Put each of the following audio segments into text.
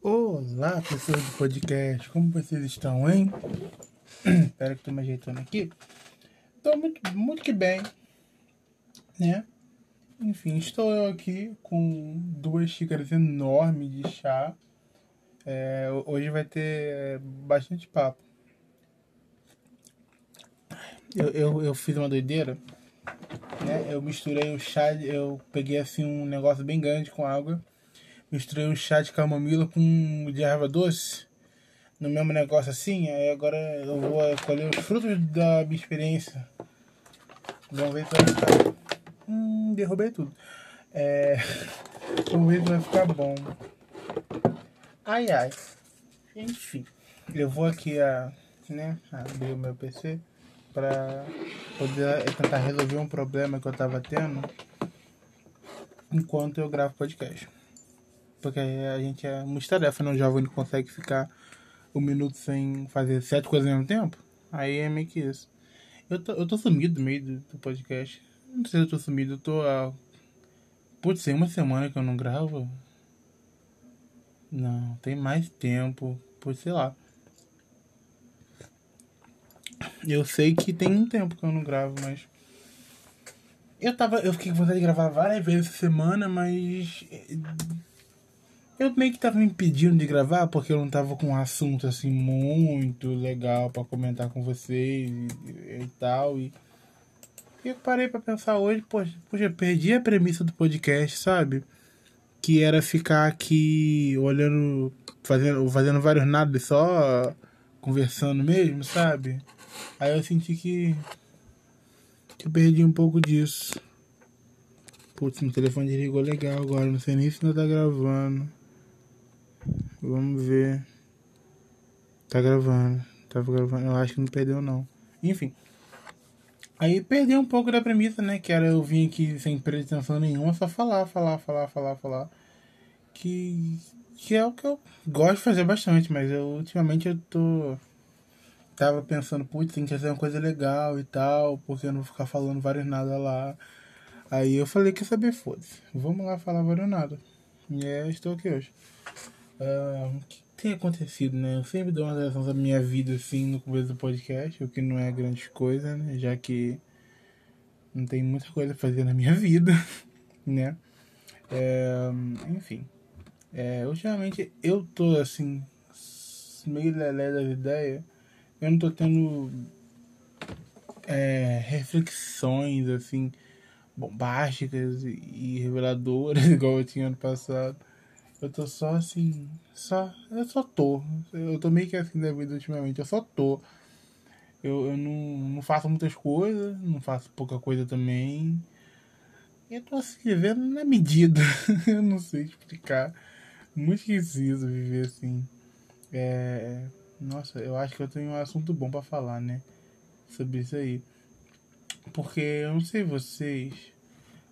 Olá, pessoas do podcast, como vocês estão, hein? Espero que estou me ajeitando aqui. Estou muito, muito que bem, né? Enfim, estou eu aqui com duas xícaras enormes de chá. É, hoje vai ter bastante papo. Eu, eu, eu fiz uma doideira, né? Eu misturei o chá, eu peguei assim um negócio bem grande com água misturei um chá de camomila com de erva doce no mesmo negócio assim. Aí agora eu vou colher os frutos da minha experiência. Vamos ver se vai ficar. Hum, derrubei tudo. É... Vamos ver se vai ficar bom. Ai ai. Enfim. Eu vou aqui a, né, abrir o meu PC para poder tentar resolver um problema que eu tava tendo enquanto eu gravo podcast. Porque a gente é uma tarefa, né? Jovem não consegue ficar um minuto sem fazer sete coisas ao mesmo tempo. Aí é meio que isso. Eu tô, eu tô sumido no meio do, do podcast. Não sei se eu tô sumido, eu tô há. Putz, tem uma semana que eu não gravo. Não, tem mais tempo. Putz, sei lá. Eu sei que tem um tempo que eu não gravo, mas. Eu tava. Eu fiquei com vontade de gravar várias vezes essa semana, mas eu meio que tava me impedindo de gravar porque eu não tava com um assunto assim muito legal para comentar com vocês e, e tal. E eu parei para pensar hoje, poxa, poxa, perdi a premissa do podcast, sabe? Que era ficar aqui olhando, fazendo, fazendo vários nada só conversando mesmo, sabe? Aí eu senti que, que eu perdi um pouco disso. Putz, meu telefone desligou legal agora, não sei nem se ainda tá gravando. Vamos ver. Tá gravando. Tava gravando. Eu acho que não perdeu não. Enfim. Aí perdeu um pouco da premissa, né? Que era eu vir aqui sem pretensão nenhuma, só falar, falar, falar, falar, falar. Que, que é o que eu gosto de fazer bastante, mas eu ultimamente eu tô. Tava pensando, putz, tem que fazer uma coisa legal e tal, porque eu não vou ficar falando vários nada lá. Aí eu falei que saber, foda-se. Vamos lá falar vários nada. E é, estou aqui hoje. Uh, o que tem acontecido, né? Eu sempre dou uma relação da minha vida assim no começo do podcast, o que não é grande coisa, né? Já que não tem muita coisa a fazer na minha vida, né? É, enfim. É, ultimamente eu tô assim, meio lelé das ideias. Eu não tô tendo é, reflexões assim bombásticas e reveladoras igual eu tinha ano passado. Eu tô só assim. Só. Eu só tô. Eu tô meio que assim da vida ultimamente. Eu só tô. Eu, eu não, não faço muitas coisas, não faço pouca coisa também. Eu tô assim, vivendo na medida. eu não sei explicar. Muito esquisito viver assim. É. Nossa, eu acho que eu tenho um assunto bom para falar, né? Sobre isso aí. Porque eu não sei vocês.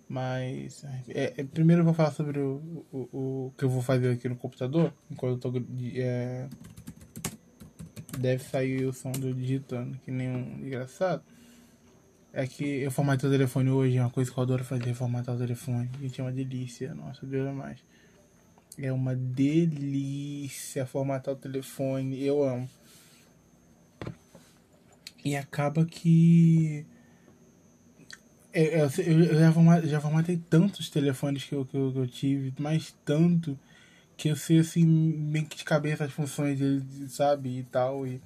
Mas é, é, primeiro eu vou falar sobre o, o, o, que eu vou fazer aqui no computador. Enquanto eu tô. É, deve sair o som do digitando, que nem um engraçado. É que eu formatei o telefone hoje, é uma coisa que eu adoro fazer, formatar o telefone. Gente, é uma delícia. Nossa, Deus é mais. É uma delícia formatar o telefone. Eu amo. E acaba que é, eu, eu, já, formatei, já tantos telefones que eu, que eu, que eu tive, mais tanto, que eu sei assim, meio que de cabeça as funções dele, sabe? E tal. E,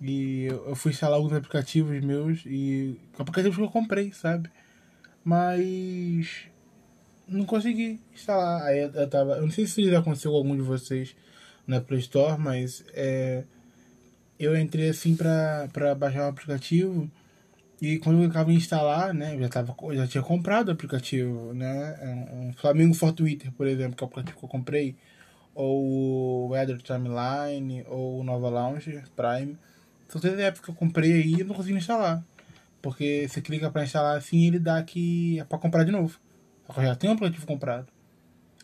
e eu fui instalar alguns aplicativos meus e. aplicativos que eu comprei, sabe? Mas. Não consegui instalar. Aí eu, eu tava. Eu não sei se já aconteceu com algum de vocês na Play Store, mas é, eu entrei assim pra, pra baixar o aplicativo. E quando eu acabava de instalar, né, eu já, tava, já tinha comprado o aplicativo, né, é um Flamengo for Twitter, por exemplo, que é o aplicativo que eu comprei, ou o Weather Timeline, ou o Nova Lounge Prime. São três apps que eu comprei aí e eu não consegui instalar. Porque você clica para instalar assim ele dá que é para comprar de novo. Só que eu já tenho um aplicativo comprado.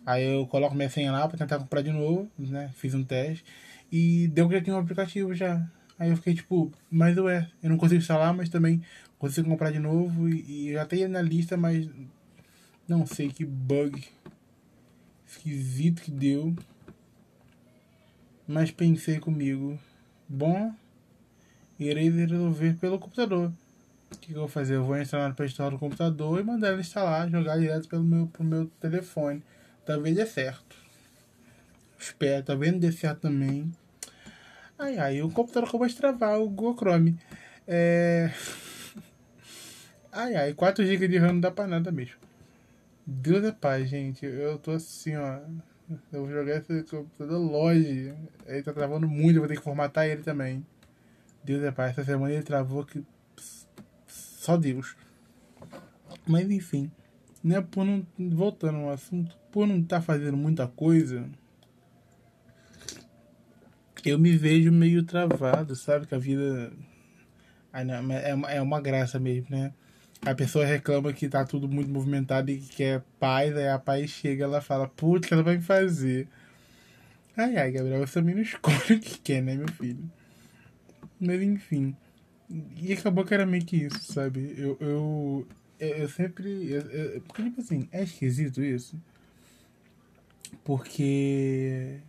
Aí eu coloco minha senha lá para tentar comprar de novo, né? Fiz um teste. E deu que já tinha um aplicativo já. Aí eu fiquei tipo, mas ué, eu não consigo instalar, mas também consigo comprar de novo e, e já tem na lista, mas não sei que bug esquisito que deu. Mas pensei comigo, bom, irei resolver pelo computador. O que, que eu vou fazer? Eu vou entrar na Play Store do computador e mandar ele instalar, jogar direto pelo meu, pro meu telefone. Talvez dê certo. Espero, talvez não dê certo também. Ai, ai, o computador acabou de travar, o Google Chrome. É... Ai, ai, 4 GB de RAM não dá pra nada mesmo. Deus é pai, gente. Eu tô assim, ó. Eu vou jogar esse computador longe. Ele tá travando muito, eu vou ter que formatar ele também. Deus é pai, essa semana ele travou que. Só Deus. Mas enfim. Né, por não. Voltando ao assunto, por não estar tá fazendo muita coisa. Eu me vejo meio travado, sabe? Que a vida. É é uma graça mesmo, né? A pessoa reclama que tá tudo muito movimentado e que quer paz, aí a paz chega ela fala, putz, ela vai me fazer? Ai, ai, Gabriel, você também não escolhe o que quer, né, meu filho? Mas enfim. E acabou que era meio que isso, sabe? Eu, eu, eu sempre. Eu, eu, porque, tipo assim, é esquisito isso. Porque.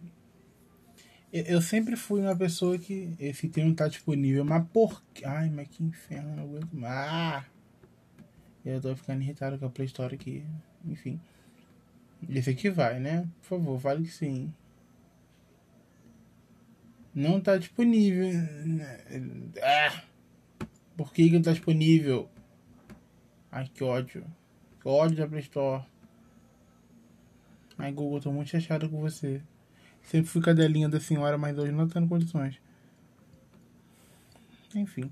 Eu sempre fui uma pessoa que esse termo tá disponível, mas por. Ai, mas que inferno, não aguento mais. Ah! Eu tô ficando irritado com a Play Store aqui. Enfim. Esse aqui vai, né? Por favor, fale que sim. Não tá disponível. Ah! Por que, que não tá disponível? Ai, que ódio. Que ódio da Play Store. Ai, Google, tô muito chateado com você. Sempre fui cadelinha da senhora, mas hoje não tá em condições. Enfim.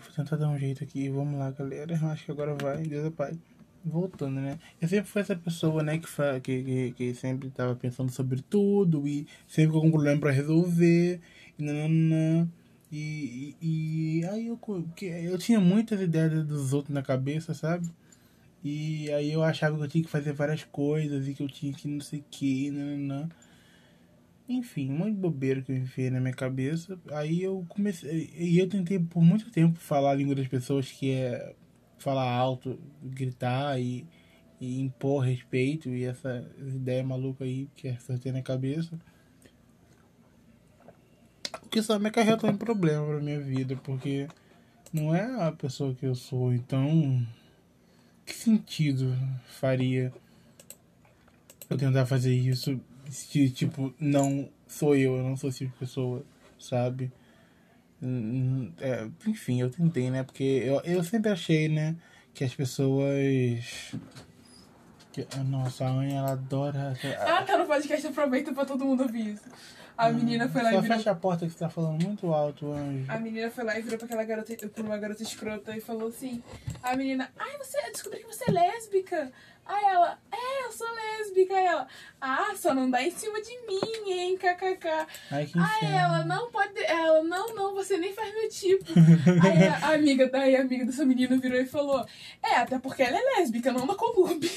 Vou tentar dar um jeito aqui. Vamos lá, galera. Acho que agora vai. Deus é Pai. Voltando, né? Eu sempre fui essa pessoa, né? Que, que, que, que sempre tava pensando sobre tudo e sempre com algum problema pra resolver. E nananã. E, e, e aí eu, eu tinha muitas ideias dos outros na cabeça, sabe? E aí eu achava que eu tinha que fazer várias coisas e que eu tinha que não sei o que, nananã. Enfim, um monte de bobeira que eu enfiei na minha cabeça. Aí eu comecei. E eu tentei por muito tempo falar a língua das pessoas, que é falar alto, gritar e, e impor respeito e essa ideia maluca aí que é tem na cabeça. O que só me acarretou um problema pra minha vida, porque não é a pessoa que eu sou, então que sentido faria eu tentar fazer isso se, tipo, não sou eu, eu não sou esse tipo de pessoa, sabe? É, enfim, eu tentei, né? Porque eu, eu sempre achei, né? Que as pessoas. Que, nossa, a Anha, ela adora. Ah, tá no podcast, aproveita pra todo mundo ouvir isso. A hum, menina foi lá Só e virou... fecha a porta que você tá falando muito alto, Anjo. A menina foi lá e virou pra aquela garota, pra uma garota escrota e falou assim: A menina, ai, você descobri que você é lésbica. Aí ela, é, eu sou lésbica. Aí ela, ah, só não dá em cima de mim, hein, kkk. Ai, que Aí ela, não pode. Ela, não, não, você nem faz meu tipo. aí a amiga, daí a amiga dessa menina virou e falou: É, até porque ela é lésbica, não da clube.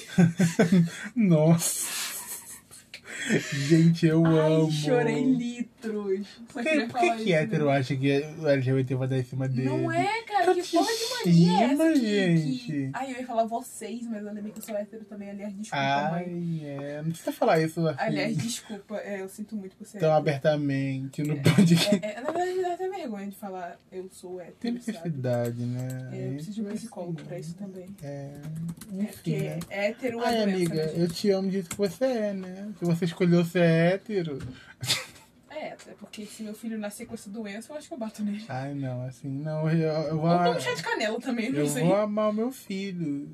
Nossa. Gente, eu Ai, amo. chorei litros. Só Por que, por que, que hétero acha que o LGBT vai dar em cima dele? Não é, cara, que porra de mania é essa? Que, gente. que... Ai, eu ia falar vocês, mas eu lembrei que eu sou hétero também. Aliás, desculpa, Ai, mãe. é. Não precisa falar isso. Assim, Aliás, desculpa. É, eu sinto muito por ser Tão hétero. abertamente no É, podcast. é, é, na verdade, dá até vergonha de falar eu sou hétero, Tem necessidade, né? É, eu preciso de um psicólogo assim, pra isso também. É. É, porque Enfim, né? hétero é Ai, doença, amiga, né, eu te amo do jeito que você é, né? Se você escolheu ser hétero. É, até porque se meu filho nascer com essa doença, eu acho que eu bato nele. Ai, não, assim, não, eu, eu vou. Ou tomo chá de canela também, não eu sei. vou amar o meu filho.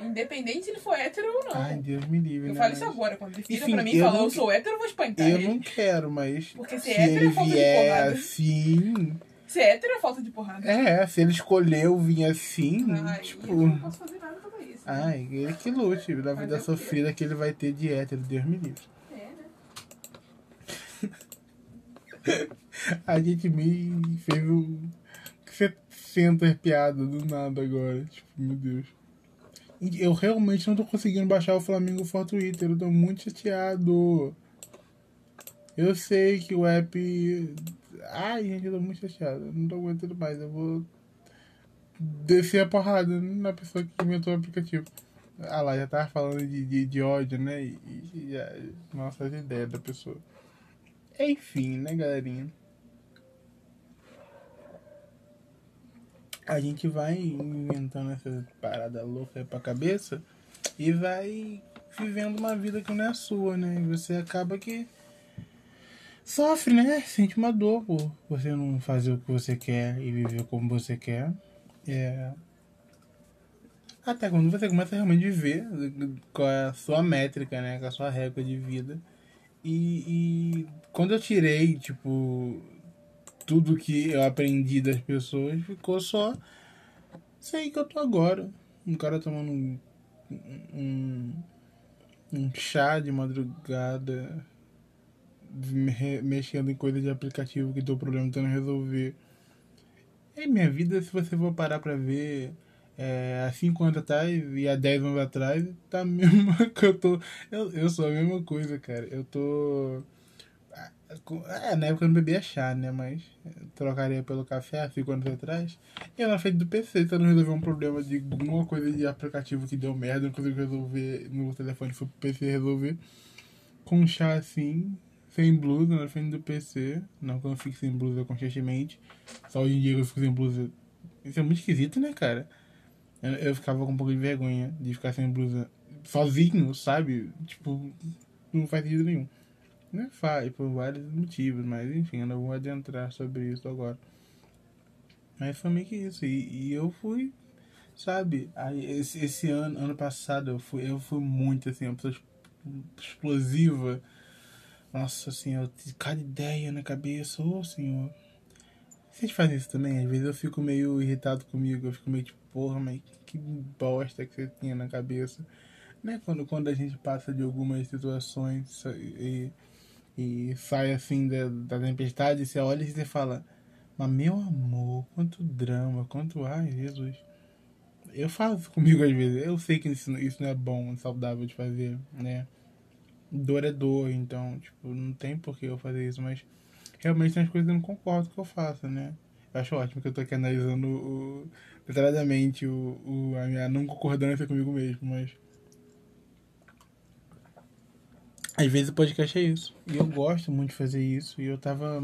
Independente se ele for hétero ou não. Ai, Deus me livre. eu né? falo Mas- isso agora, quando ele vira Enfim, pra mim e eu fala eu sou hétero, eu vou espancar Eu ele. não quero, mas. Porque ser se hétero é ele falta de vier porrada. assim. Ser hétero é falta de porrada. É, se ele escolheu vir assim, Ai, tipo. eu não posso fazer nada pra isso. Ai, ele que lute da vida sofrida que ele vai ter de hétero, Deus me livre. É, né? A gente me fez um 70 piadas do nada agora. Tipo, meu Deus. Eu realmente não tô conseguindo baixar o Flamengo for Twitter. Eu tô muito chateado. Eu sei que o app. Ai, gente, eu tô muito chateado. Eu não tô aguentando mais. Eu vou descer a porrada na pessoa que inventou o aplicativo. Ah lá, já tava falando de, de, de ódio, né? E, e já, nossa, as ideias da pessoa. Enfim, né, galerinha? A gente vai inventando essa parada louca pra cabeça e vai vivendo uma vida que não é sua, né? E você acaba que sofre, né? Sente uma dor por você não fazer o que você quer e viver como você quer. É. Até quando você começa a realmente viver com a sua métrica, né? Com a sua régua de vida. E, e quando eu tirei, tipo, tudo que eu aprendi das pessoas, ficou só sei que eu tô agora. Um cara tomando um, um, um chá de madrugada, mexendo em coisa de aplicativo que deu problema tentando resolver. É minha vida, se você for parar pra ver é, há 5 anos atrás e há 10 anos atrás, tá mesmo que eu tô. Eu, eu sou a mesma coisa, cara. Eu tô. É, na época eu não bebia chá, né? Mas trocaria pelo café há 5 anos atrás. E eu na frente do PC tentando resolver um problema de alguma coisa de aplicativo que deu merda, não consegui resolver no telefone, foi pro PC resolver. Com chá assim, sem blusa na frente do PC. Não que eu fique sem blusa constantemente. Só hoje em dia eu fico sem blusa. Isso é muito esquisito, né, cara? Eu, eu ficava com um pouco de vergonha de ficar sem blusa sozinho, sabe? Tipo, não faz sentido nenhum. Não é fácil, por vários motivos, mas enfim, eu não vou adentrar sobre isso agora. Mas foi meio que isso. E, e eu fui, sabe? Aí, esse, esse ano, ano passado, eu fui, eu fui muito assim, uma pessoa explosiva. Nossa senhora, cada ideia na cabeça, ô oh, senhor. Vocês fazem isso também? Às vezes eu fico meio irritado comigo, eu fico meio tipo, porra, mas que bosta que você tinha na cabeça. Né? Quando, quando a gente passa de algumas situações e, e sai assim da, da tempestade, você olha e você fala, mas meu amor, quanto drama, quanto. Ai, Jesus. Eu faço comigo às vezes. Eu sei que isso, isso não é bom, saudável de fazer, né? Dor é dor, então, tipo, não tem por que eu fazer isso, mas realmente tem as coisas que eu não concordo que eu faça, né? Eu acho ótimo que eu tô aqui analisando o, detalhadamente o, o, a minha não concordância comigo mesmo, mas. Às vezes o podcast é isso. E eu gosto muito de fazer isso. E eu tava,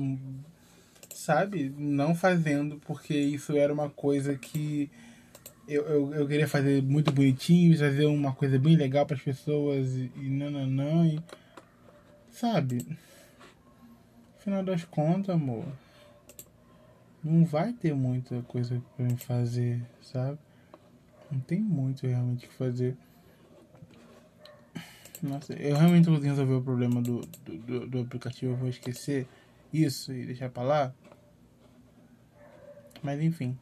sabe, não fazendo porque isso era uma coisa que eu, eu, eu queria fazer muito bonitinho, fazer uma coisa bem legal para as pessoas e, e nananã. E, sabe? Afinal das contas, amor não vai ter muita coisa me fazer, sabe? Não tem muito realmente o que fazer. Nossa, eu realmente vou resolver o problema do, do, do, aplicativo, eu vou esquecer isso e deixar pra lá. Mas enfim.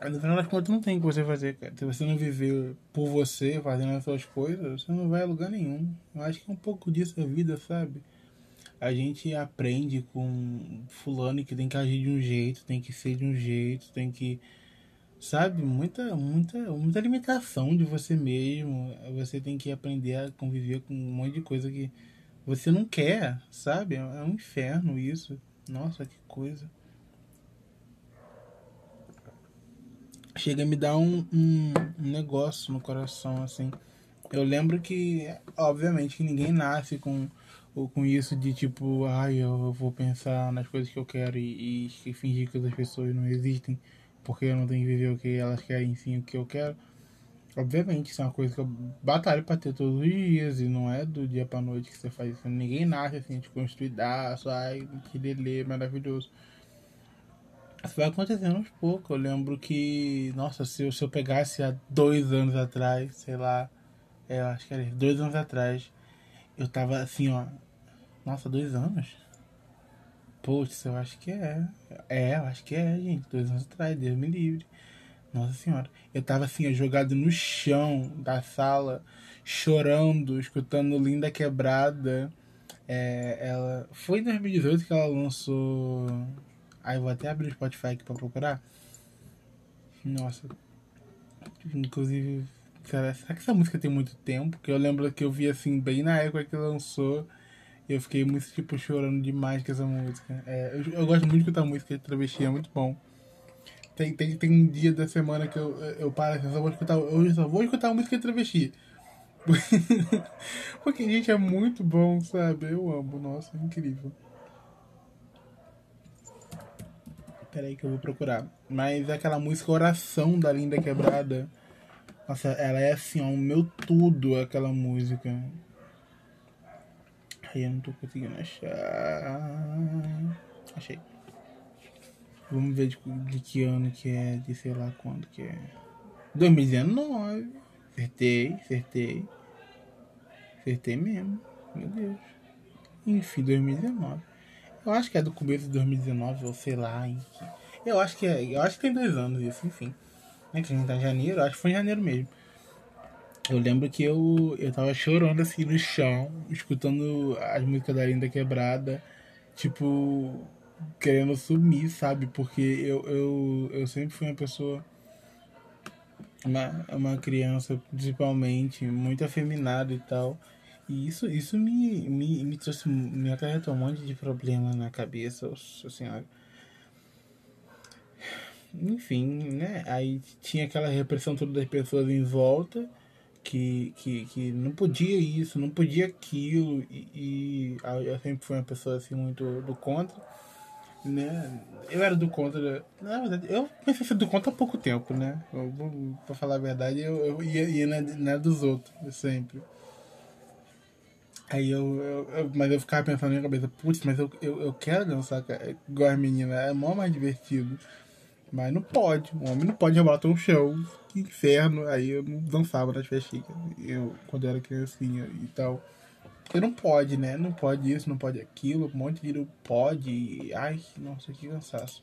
No final das contas não tem o que você fazer, cara. Se você não viver por você, fazendo as suas coisas, você não vai a lugar nenhum. Eu acho que é um pouco disso a vida, sabe? a gente aprende com fulano que tem que agir de um jeito, tem que ser de um jeito, tem que sabe, muita muita muita limitação de você mesmo. Você tem que aprender a conviver com um monte de coisa que você não quer, sabe? É um inferno isso. Nossa, que coisa. Chega a me dar um, um, negócio no coração, assim. Eu lembro que, obviamente, que ninguém nasce com com isso de tipo, ai, eu vou pensar nas coisas que eu quero e, e fingir que as pessoas não existem porque eu não tenho que viver o que elas querem, sim o que eu quero. Obviamente, isso é uma coisa que eu batalho pra ter todos os dias e não é do dia pra noite que você faz isso. Ninguém nasce assim, de construidaço, ai, que delê, maravilhoso. Isso vai acontecendo aos poucos. Eu lembro que, nossa, se eu, se eu pegasse há dois anos atrás, sei lá, é, eu acho que era dois anos atrás, eu tava assim, ó, nossa, dois anos? Putz, eu acho que é. É, eu acho que é, gente. Dois anos atrás, Deus me livre. Nossa senhora. Eu tava assim, jogado no chão da sala, chorando, escutando Linda Quebrada. É, ela. Foi em 2018 que ela lançou. Aí eu vou até abrir o Spotify aqui pra procurar. Nossa. Inclusive, será que essa música tem muito tempo? Porque eu lembro que eu vi assim, bem na época que lançou. Eu fiquei muito, tipo, chorando demais com essa música. É, eu, eu, gosto muito de escutar música de travesti, é muito bom. Tem, tem, tem um dia da semana que eu, eu paro assim, só vou escutar, eu só vou escutar música de travesti. Porque, gente, é muito bom, sabe? Eu amo, nossa, é incrível. Peraí que eu vou procurar. Mas aquela música Oração da Linda Quebrada. Nossa, ela é assim, ó, o meu tudo, aquela música. Aí eu não tô conseguindo achar. Achei. Vamos ver de, de que ano que é, de sei lá quando que é. 2019. Acertei, acertei. Acertei mesmo. Meu Deus. Enfim, 2019. Eu acho que é do começo de 2019, ou sei lá. Eu acho que é. Eu acho que tem dois anos isso, enfim. Né, que a gente tá em janeiro, acho que foi em janeiro mesmo. Eu lembro que eu, eu tava chorando assim no chão, escutando as músicas da Linda Quebrada, tipo, querendo sumir, sabe? Porque eu, eu, eu sempre fui uma pessoa, uma, uma criança principalmente, muito afeminada e tal. E isso, isso me, me, me trouxe, me acarretou um monte de problema na cabeça, nossa senhora. Enfim, né? Aí tinha aquela repressão toda das pessoas em volta, que, que, que não podia isso, não podia aquilo, e, e eu sempre fui uma pessoa assim muito do contra, né? Eu era do contra, na verdade, eu comecei a ser do contra há pouco tempo, né? Eu, pra falar a verdade, eu, eu ia, ia na, na dos outros, sempre. Aí eu, eu, eu, Mas eu ficava pensando na minha cabeça, putz, mas eu, eu, eu quero dançar igual as meninas, é mó mais divertido. Mas não pode, o homem não pode rebolar um show. Que inferno. Aí eu não dançava nas festinhas. Eu, quando eu era criancinha e tal. Porque não pode, né? Não pode isso, não pode aquilo. Um monte de pode. Ai, nossa, que cansaço.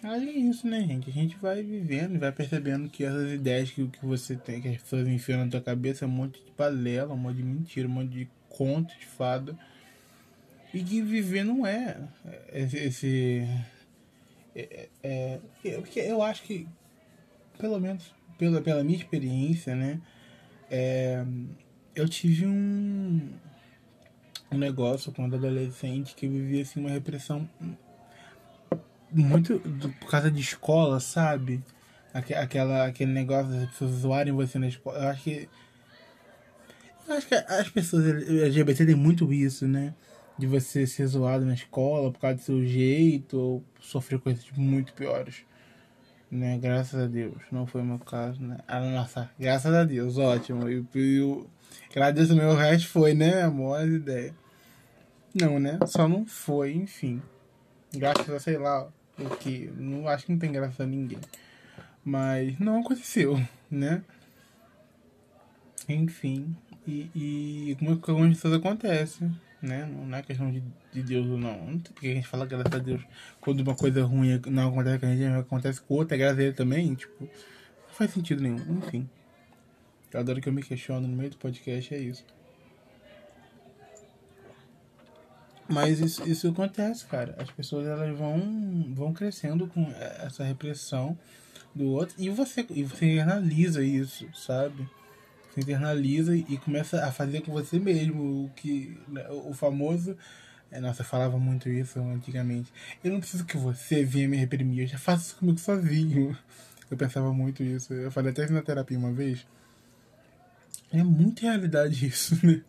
Aí é isso, né, gente? A gente vai vivendo e vai percebendo que essas ideias que, que você tem, que as pessoas enfiam na tua cabeça, é um monte de balela, um monte de mentira, um monte de conto de fada. E que viver não é esse é, é, porque eu acho que, pelo menos pela, pela minha experiência, né? É, eu tive um, um negócio quando adolescente que eu vivia assim, uma repressão muito do, por causa de escola, sabe? Aquela, aquele negócio das pessoas zoarem você na escola. Eu acho que. Eu acho que as pessoas LGBT têm muito isso, né? De você ser zoado na escola por causa do seu jeito ou sofrer coisas muito piores. Né? Graças a Deus, não foi o meu caso, né? Ah, nossa, graças a Deus, ótimo. E, e agradeço o meu resto foi, né, amor? As ideias. Não, né? Só não foi, enfim. Graças a sei lá o que. Não, acho que não tem graça a ninguém. Mas não aconteceu, né? Enfim. E, e como algumas pessoas acontecem né? Não é questão de, de Deus ou não. Não sei porque a gente fala graças a Deus quando uma coisa ruim não acontece com a gente, acontece com outra, é graças a ele também, tipo, não faz sentido nenhum. Enfim. Eu adoro que eu me questiono no meio do podcast, é isso. Mas isso, isso acontece, cara. As pessoas elas vão, vão crescendo com essa repressão do outro e você, e você analisa isso, sabe? Você internaliza e começa a fazer com você mesmo o que né, o famoso é, nossa, eu falava muito isso antigamente. Eu não preciso que você venha me reprimir, eu já faço isso comigo sozinho. Eu pensava muito isso. Eu falei até na terapia uma vez. É muito realidade isso, né?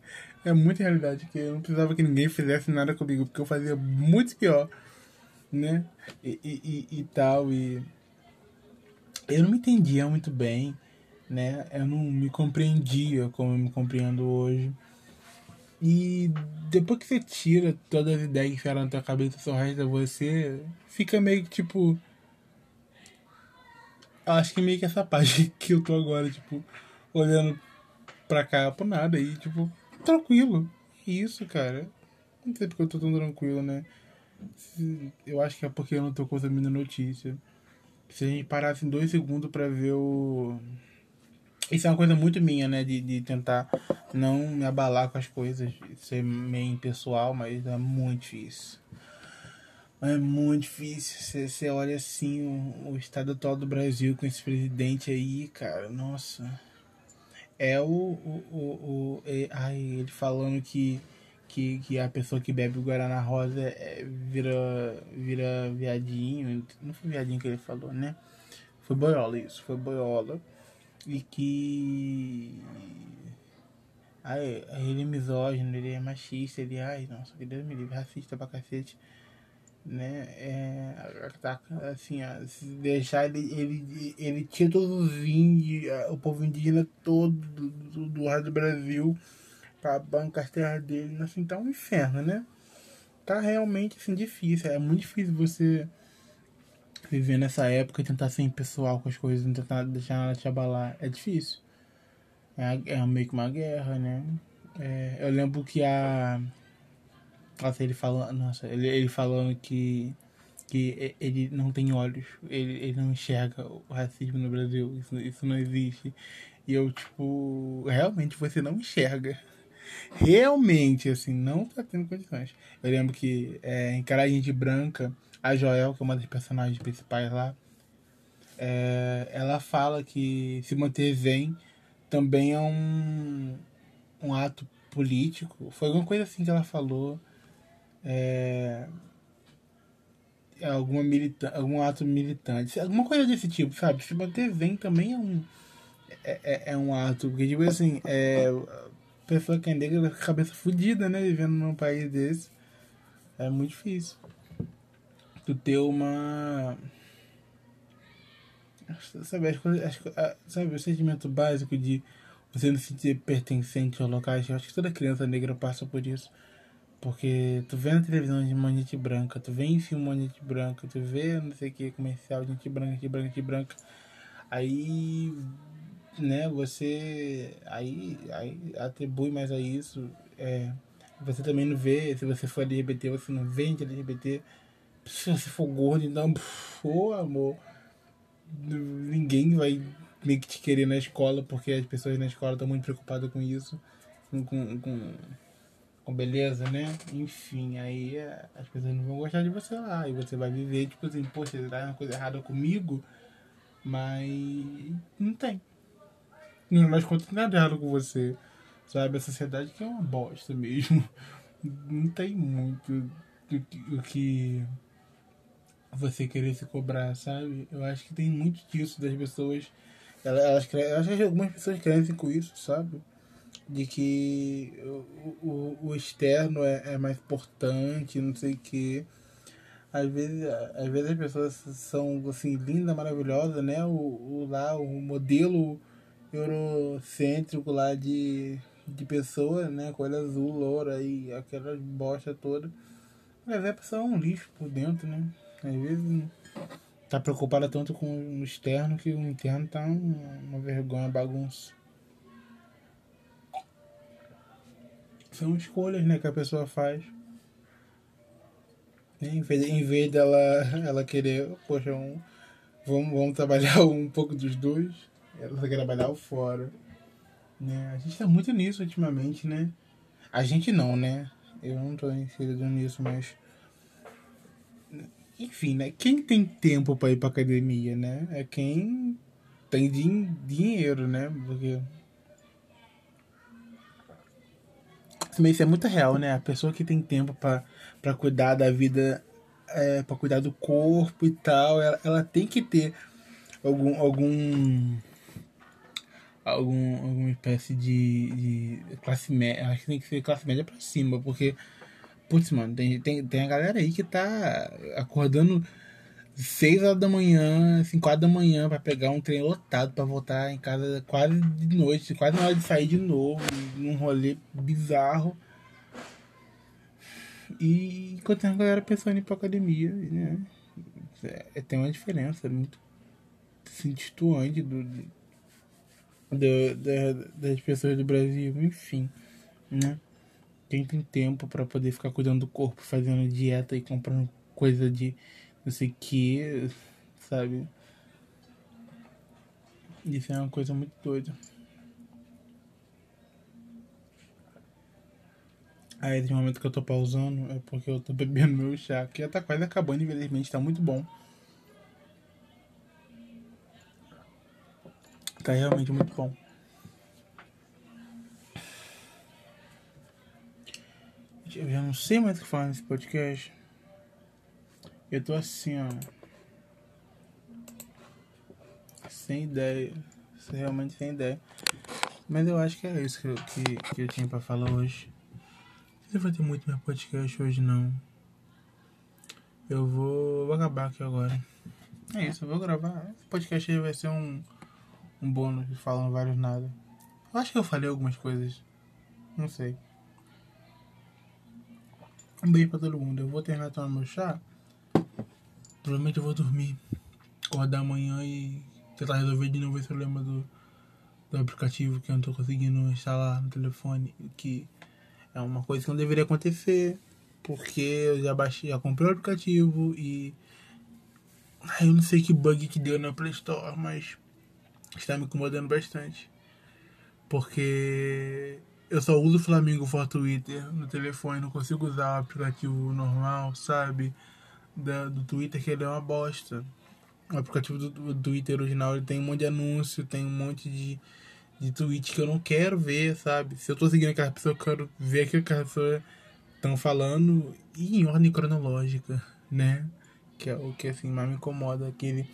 É muita realidade que eu não precisava que ninguém fizesse nada comigo, porque eu fazia muito pior, né? E, e, e, e tal, e eu não me entendia muito bem né? Eu não me compreendia como eu me compreendo hoje. E depois que você tira todas as ideias que ficaram na tua cabeça só resta você, fica meio que tipo. Acho que meio que essa parte que eu tô agora, tipo, olhando pra cá por nada e, tipo, tranquilo. Isso, cara. Não sei porque eu tô tão tranquilo, né? Eu acho que é porque eu não tô consumindo notícia. Se a gente parasse em dois segundos pra ver o isso é uma coisa muito minha, né? De, de tentar não me abalar com as coisas, ser meio impessoal, mas é muito difícil. É muito difícil. Você, você olha assim o, o estado atual do Brasil com esse presidente aí, cara, nossa. É o. o, o, o é, ai, ele falando que, que, que a pessoa que bebe o Guaraná Rosa é, vira, vira viadinho. Não foi viadinho que ele falou, né? Foi boiola isso, foi boiola E que. Ai, ele é misógino, ele é machista, ele, ai, nossa, que Deus me livre, racista pra cacete. Né? É, tá, assim, deixar ele, ele, ele tira todos os índios, o povo indígena todo do, do, do lado do Brasil pra bancar as terras dele, assim, tá um inferno, né? Tá realmente, assim, difícil, é muito difícil você viver nessa época e tentar ser impessoal com as coisas, não tentar deixar nada te abalar. É difícil. É, é meio que uma guerra, né? É, eu lembro que a. Nossa, ele falando. Nossa, ele, ele falando que. Que ele não tem olhos, ele, ele não enxerga o racismo no Brasil, isso, isso não existe. E eu, tipo, realmente você não enxerga. Realmente, assim, não tá tendo condições. Eu lembro que é, encarar gente branca a Joel, que é uma das personagens principais lá, é, ela fala que se manter zen também é um, um ato político. Foi alguma coisa assim que ela falou. É, alguma milita algum ato militante. Alguma coisa desse tipo, sabe? Se manter zen também é um, é, é, é um ato. Porque, tipo assim, é, pessoa que é negra com a cabeça fodida, né? Vivendo num país desse. É muito difícil tu ter uma. Sabe, as coisas, as, sabe, o sentimento básico de você não se sentir pertencente aos locais. Eu acho que toda criança negra passa por isso. Porque tu vê na televisão de uma gente branca, tu vê em filme uma gente branca, tu vê não sei o que comercial de gente branca, gente branca, gente branca. Aí, né, você aí, aí atribui mais a isso. É, você também não vê, se você for LGBT, você não vê gente LGBT se você for gordo, então, pô, amor, ninguém vai meio que te querer na escola, porque as pessoas na escola estão muito preocupadas com isso, com, com, com, beleza, né? Enfim, aí é, as pessoas não vão gostar de você lá, e você vai viver, tipo assim, poxa, tá uma coisa errada comigo, mas não tem. Não mais conta nada errado com você, sabe? A sociedade que é uma bosta mesmo. Não tem muito o que você querer se cobrar, sabe? Eu acho que tem muito disso das pessoas. Elas, elas, acho que algumas pessoas crescem com isso, sabe? De que o, o, o externo é, é, mais importante, não sei o quê. Às vezes, às vezes as pessoas são assim, linda, maravilhosa, né? O, o, lá, o modelo eurocêntrico lá de, de pessoa, né? Com olho azul, loura e aquela bosta toda. Mas a pessoa é um lixo por dentro, né? Às vezes tá preocupada tanto com o externo que o interno tá uma vergonha, bagunça. São escolhas né, que a pessoa faz. Em vez, em vez dela ela querer, poxa, um, vamos, vamos trabalhar um pouco dos dois, ela quer trabalhar o fora. Né? A gente tá muito nisso ultimamente, né? A gente não, né? Eu não tô inserido nisso, mas enfim, né? Quem tem tempo para ir para academia, né? É quem tem din dinheiro, né? Porque isso é muito real, né? A pessoa que tem tempo para cuidar da vida, é, para cuidar do corpo e tal, ela, ela tem que ter algum algum algum alguma espécie de, de classe média, acho que tem que ser classe média para cima, porque Putz, mano, tem, tem, tem a galera aí que tá acordando 6 horas da manhã, 5 horas da manhã para pegar um trem lotado para voltar em casa quase de noite, quase na hora de sair de novo, num rolê bizarro. E enquanto a galera pensando em ir pra academia, né? É, tem uma diferença muito instituante do, do, do, das pessoas do Brasil, enfim, né? Quem tem tempo para poder ficar cuidando do corpo, fazendo dieta e comprando coisa de não sei que, sabe? Isso é uma coisa muito doida. Aí, esse momento que eu tô pausando é porque eu tô bebendo meu chá, que já tá quase acabando, infelizmente, tá muito bom. Tá realmente muito bom. Eu já não sei mais o que falar nesse podcast. Eu tô assim, ó. Sem ideia. realmente sem ideia. Mas eu acho que é isso que eu, que, que eu tinha pra falar hoje. Não vai ter muito meu podcast hoje, não. Eu vou, vou acabar aqui agora. É isso, eu vou gravar. Esse podcast aí vai ser um, um bônus falando vários nada. Eu acho que eu falei algumas coisas. Não sei. Um beijo pra todo mundo. Eu vou terminar de tomar meu chá. Provavelmente eu vou dormir. Acordar amanhã e tentar resolver de novo esse problema do, do aplicativo que eu não tô conseguindo instalar no telefone. Que é uma coisa que não deveria acontecer. Porque eu já baixei, já comprei o aplicativo e. Eu não sei que bug que deu na Play Store, mas está me incomodando bastante. Porque eu só uso o Flamengo for Twitter no telefone, não consigo usar o aplicativo normal, sabe? Da, do Twitter, que ele é uma bosta. O aplicativo do, do Twitter original ele tem um monte de anúncio, tem um monte de, de tweet que eu não quero ver, sabe? Se eu tô seguindo aquela pessoa, eu quero ver aquilo que as pessoas estão falando e em ordem cronológica, né? Que é o que assim mais me incomoda, aquele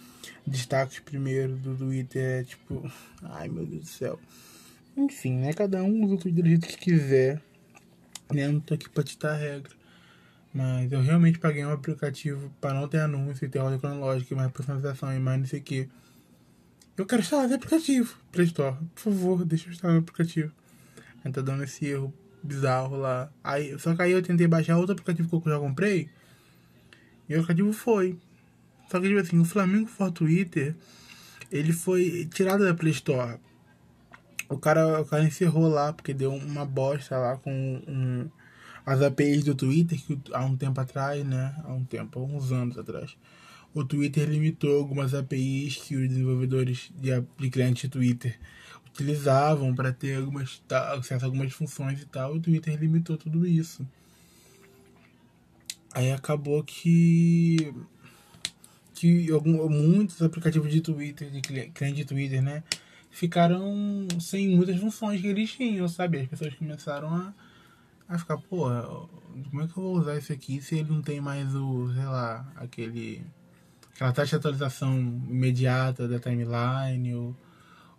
destaque primeiro do Twitter é tipo, ai meu Deus do céu. Enfim, né? Cada um usa do jeito que quiser. Né? Eu não tô aqui pra dar regra. Mas eu realmente paguei um aplicativo para não ter anúncio e ter ordem cronológica mais personalização e mais não sei o que. Eu quero instalar esse aplicativo. Play Store, por favor, deixa eu instalar o aplicativo. Aí tá dando esse erro bizarro lá. Aí, só que aí eu tentei baixar outro aplicativo que eu já comprei. E o aplicativo foi. Só que, tipo assim, o Flamengo for Twitter, ele foi tirado da Play Store. O cara, o cara encerrou lá porque deu uma bosta lá com um, as APIs do Twitter que há um tempo atrás, né? Há um tempo, uns anos atrás. O Twitter limitou algumas APIs que os desenvolvedores de, de Twitter utilizavam para ter algumas acesso a algumas funções e tal. O Twitter limitou tudo isso. Aí acabou que que algum, muitos aplicativos de Twitter, de cliente de Twitter, né? Ficaram sem muitas funções que eles tinham, sabe? As pessoas começaram a, a ficar, pô, como é que eu vou usar isso aqui se ele não tem mais o, sei lá, aquele. aquela taxa de atualização imediata da timeline, ou,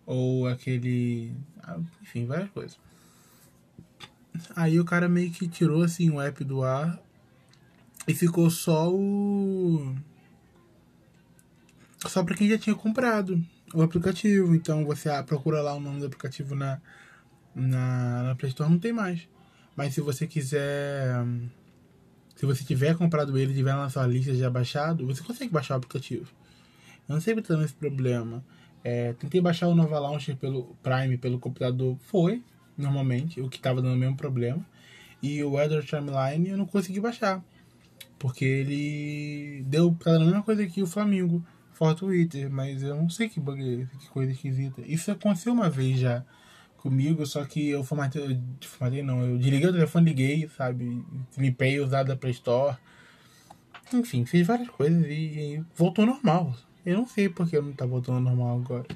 ou aquele. Enfim, várias coisas. Aí o cara meio que tirou assim o app do ar e ficou só o. Só pra quem já tinha comprado o aplicativo. Então você procura lá o nome do aplicativo na, na, na Play Store, não tem mais. Mas se você quiser. Se você tiver comprado ele, tiver na sua lista já baixado, você consegue baixar o aplicativo. Eu não sei se nesse problema. É, tentei baixar o Nova Launcher pelo Prime pelo computador, foi, normalmente, o que estava dando o mesmo problema. E o Weather Timeline eu não consegui baixar. Porque ele deu pra dar a mesma coisa que o Flamengo for Twitter, mas eu não sei que bug que coisa esquisita. Isso aconteceu uma vez já comigo, só que eu formatei, formatei não, eu desliguei o telefone, liguei, sabe, limpei usado da Play Store. Enfim, fiz várias coisas e, e voltou normal. Eu não sei porque não tá voltando normal agora.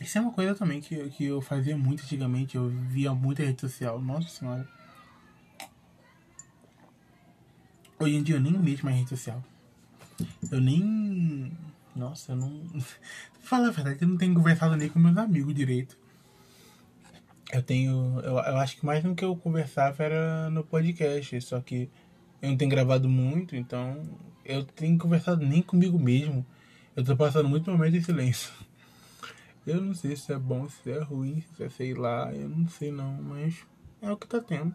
Isso é uma coisa também que, que eu fazia muito antigamente, eu via muita rede social, nossa senhora. Hoje em dia eu nem mexo mais rede social. Eu nem. Nossa, eu não. Pra falar a verdade, eu não tenho conversado nem com meus amigos direito. Eu tenho. Eu, eu acho que mais do que eu conversava era no podcast. Só que eu não tenho gravado muito, então eu tenho conversado nem comigo mesmo. Eu tô passando muito momento em silêncio. Eu não sei se é bom, se é ruim, se é sei lá, eu não sei não, mas é o que tá tendo.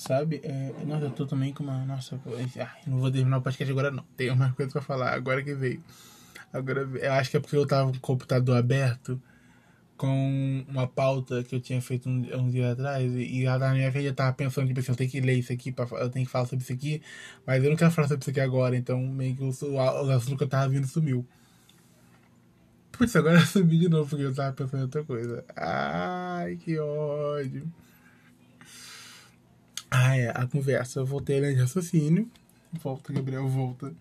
Sabe? É, nossa, eu tô também com uma. Nossa, ah, não vou terminar o podcast agora não. Tenho mais coisa pra falar, agora que veio. Agora, eu acho que é porque eu tava com o computador aberto com uma pauta que eu tinha feito um, um dia atrás e, e lá na minha frente eu tava pensando, tipo assim, eu tenho que ler isso aqui, pra, eu tenho que falar sobre isso aqui, mas eu não quero falar sobre isso aqui agora, então meio que o, o, o assunto que eu tava vindo sumiu. Putz, agora eu subi de novo porque eu tava pensando em outra coisa. Ai, que ódio. Ah, é, a conversa. Eu voltei a ler de raciocínio. Volta, Gabriel, volta.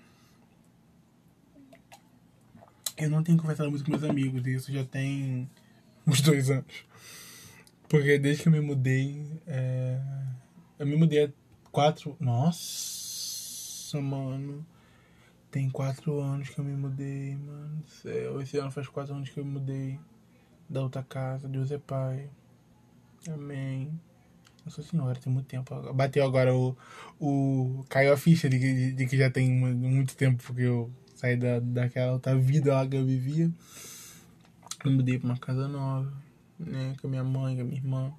Eu não tenho conversado muito com meus amigos, isso já tem uns dois anos. Porque desde que eu me mudei. É... Eu me mudei há quatro. Nossa, mano. Tem quatro anos que eu me mudei, mano céu. Esse ano faz quatro anos que eu me mudei da outra casa. Deus é Pai. Amém. Nossa Senhora, tem muito tempo. Bateu agora o. o caiu a ficha de que, de que já tem muito tempo porque eu saí da, daquela outra vida lá que eu vivia. Eu mudei pra uma casa nova, né? Com a minha mãe, com a minha irmã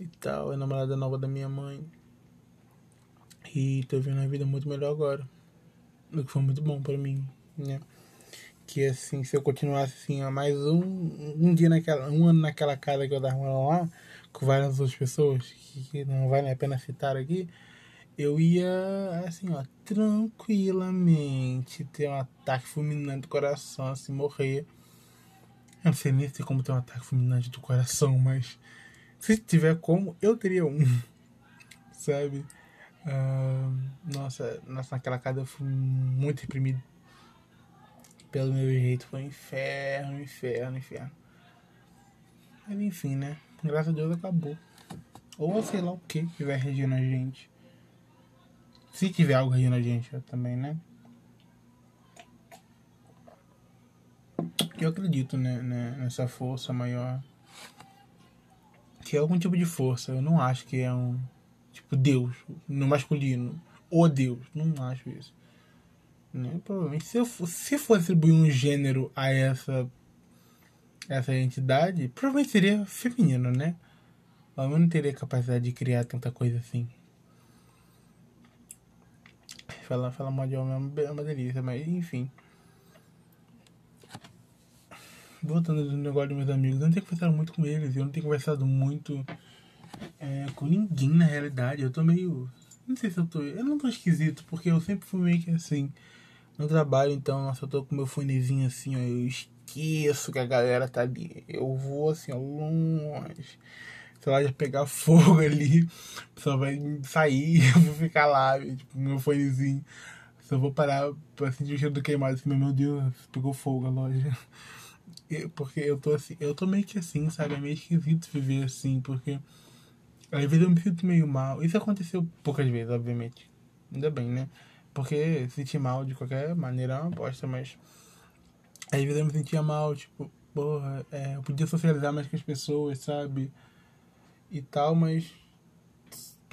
e tal. É namorada nova da minha mãe. E tô vendo a vida muito melhor agora. O que foi muito bom pra mim, né? Que assim, se eu continuasse assim, ó, mais um, um dia naquela. um ano naquela casa que eu tava lá com várias outras pessoas, que não vale a pena citar aqui, eu ia, assim, ó, tranquilamente ter um ataque fulminante do coração, assim, morrer. Eu não sei nem se como ter um ataque fulminante do coração, mas se tiver como, eu teria um, sabe? Uh, nossa, nossa, naquela casa eu fui muito reprimido. Pelo meu jeito, foi um inferno, inferno, inferno. Mas enfim, né? Graças a Deus acabou. Ou sei lá o que tiver regendo a gente. Se tiver algo regendo a gente também, né? Eu acredito né, né, nessa força maior. Que é algum tipo de força. Eu não acho que é um. Tipo, Deus. No masculino. O Deus. Não acho isso. Né? Provavelmente, se eu se for atribuir um gênero a essa essa entidade, provavelmente seria feminino, né? Eu não teria capacidade de criar tanta coisa assim. Falar, falar mal de homem é uma delícia, mas enfim. Voltando do negócio dos meus amigos, eu não tenho conversado muito com eles, eu não tenho conversado muito é, com ninguém na realidade. Eu tô meio. Não sei se eu tô. Eu não tô esquisito, porque eu sempre fui meio que assim. No trabalho, então, eu tô com meu fonezinho assim, ó. Eu esqueço que a galera tá ali. Eu vou assim, ó, longe. Sei lá, já pegar fogo ali. Pessoa vai sair, eu vou ficar lá, tipo, meu fonezinho. Só vou parar pra sentir o cheiro do queimado. Assim, meu Deus, pegou fogo a loja. Porque eu tô assim, eu tô meio que assim, sabe? É meio esquisito viver assim, porque às vezes eu me sinto meio mal. Isso aconteceu poucas vezes, obviamente. Ainda bem, né? Porque sentir mal de qualquer maneira é uma bosta, mas às vezes eu me sentia mal, tipo, porra, é, eu podia socializar mais com as pessoas, sabe? E tal, mas.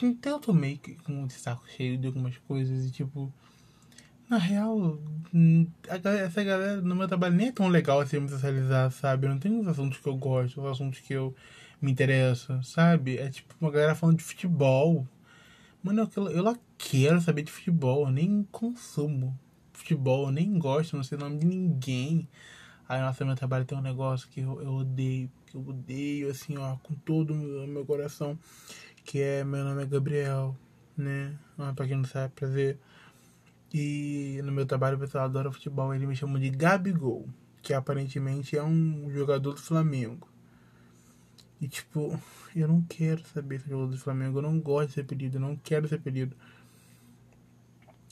Então eu tô meio com saco cheio de algumas coisas e tipo. Na real, a, essa galera no meu trabalho nem é tão legal assim me socializar, sabe? Eu não tem os assuntos que eu gosto, os assuntos que eu me interesso, sabe? É tipo uma galera falando de futebol. Mano, eu, eu, eu quero saber de futebol, eu nem consumo futebol, eu nem gosto, não sei o nome de ninguém. Aí, nossa, meu trabalho tem um negócio que eu, eu odeio, que eu odeio, assim, ó, com todo o meu coração, que é, meu nome é Gabriel, né? Pra quem não sabe, prazer. E no meu trabalho o pessoal adora futebol, ele me chama de Gabigol, que aparentemente é um jogador do Flamengo. E tipo, eu não quero saber se é jogador do Flamengo, eu não gosto de ser pedido, eu não quero ser pedido.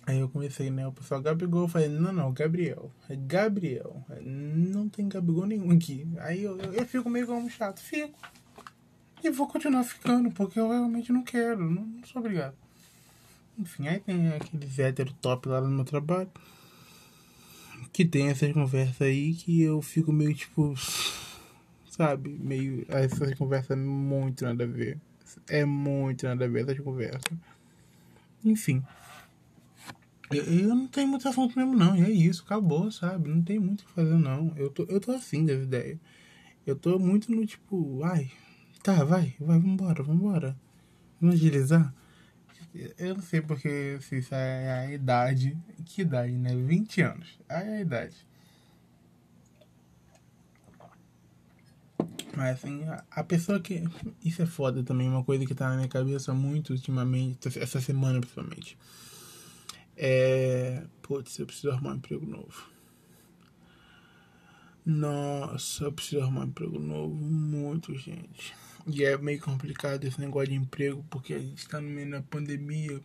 Aí eu comecei, né? O pessoal Gabigol, eu falei, não, não, Gabriel. É Gabriel. Não tem Gabigol nenhum aqui. Aí eu, eu, eu fico meio como chato. Fico. E vou continuar ficando, porque eu realmente não quero. Não, não sou obrigado. Enfim, aí tem aqueles hétero top lá no meu trabalho. Que tem essas conversas aí que eu fico meio tipo. Sabe? Meio. Essas conversas é muito nada a ver. É muito nada a ver essas conversas. Enfim. Eu não tenho muito assunto mesmo, não. E é isso, acabou, sabe? Não tem muito o que fazer, não. Eu tô, eu tô assim das ideias. Eu tô muito no tipo, ai, tá, vai, vai, vambora, vambora. Vamos agilizar. Eu não sei porque se isso é a idade. Que idade, né? 20 anos. Aí é a idade. Mas assim, a pessoa que. Isso é foda também, uma coisa que tá na minha cabeça muito ultimamente, essa semana principalmente é. Putz, eu preciso arrumar um emprego novo. Nossa, eu preciso arrumar um emprego novo. Muito, gente. E é meio complicado esse negócio de emprego, porque a gente tá no meio da pandemia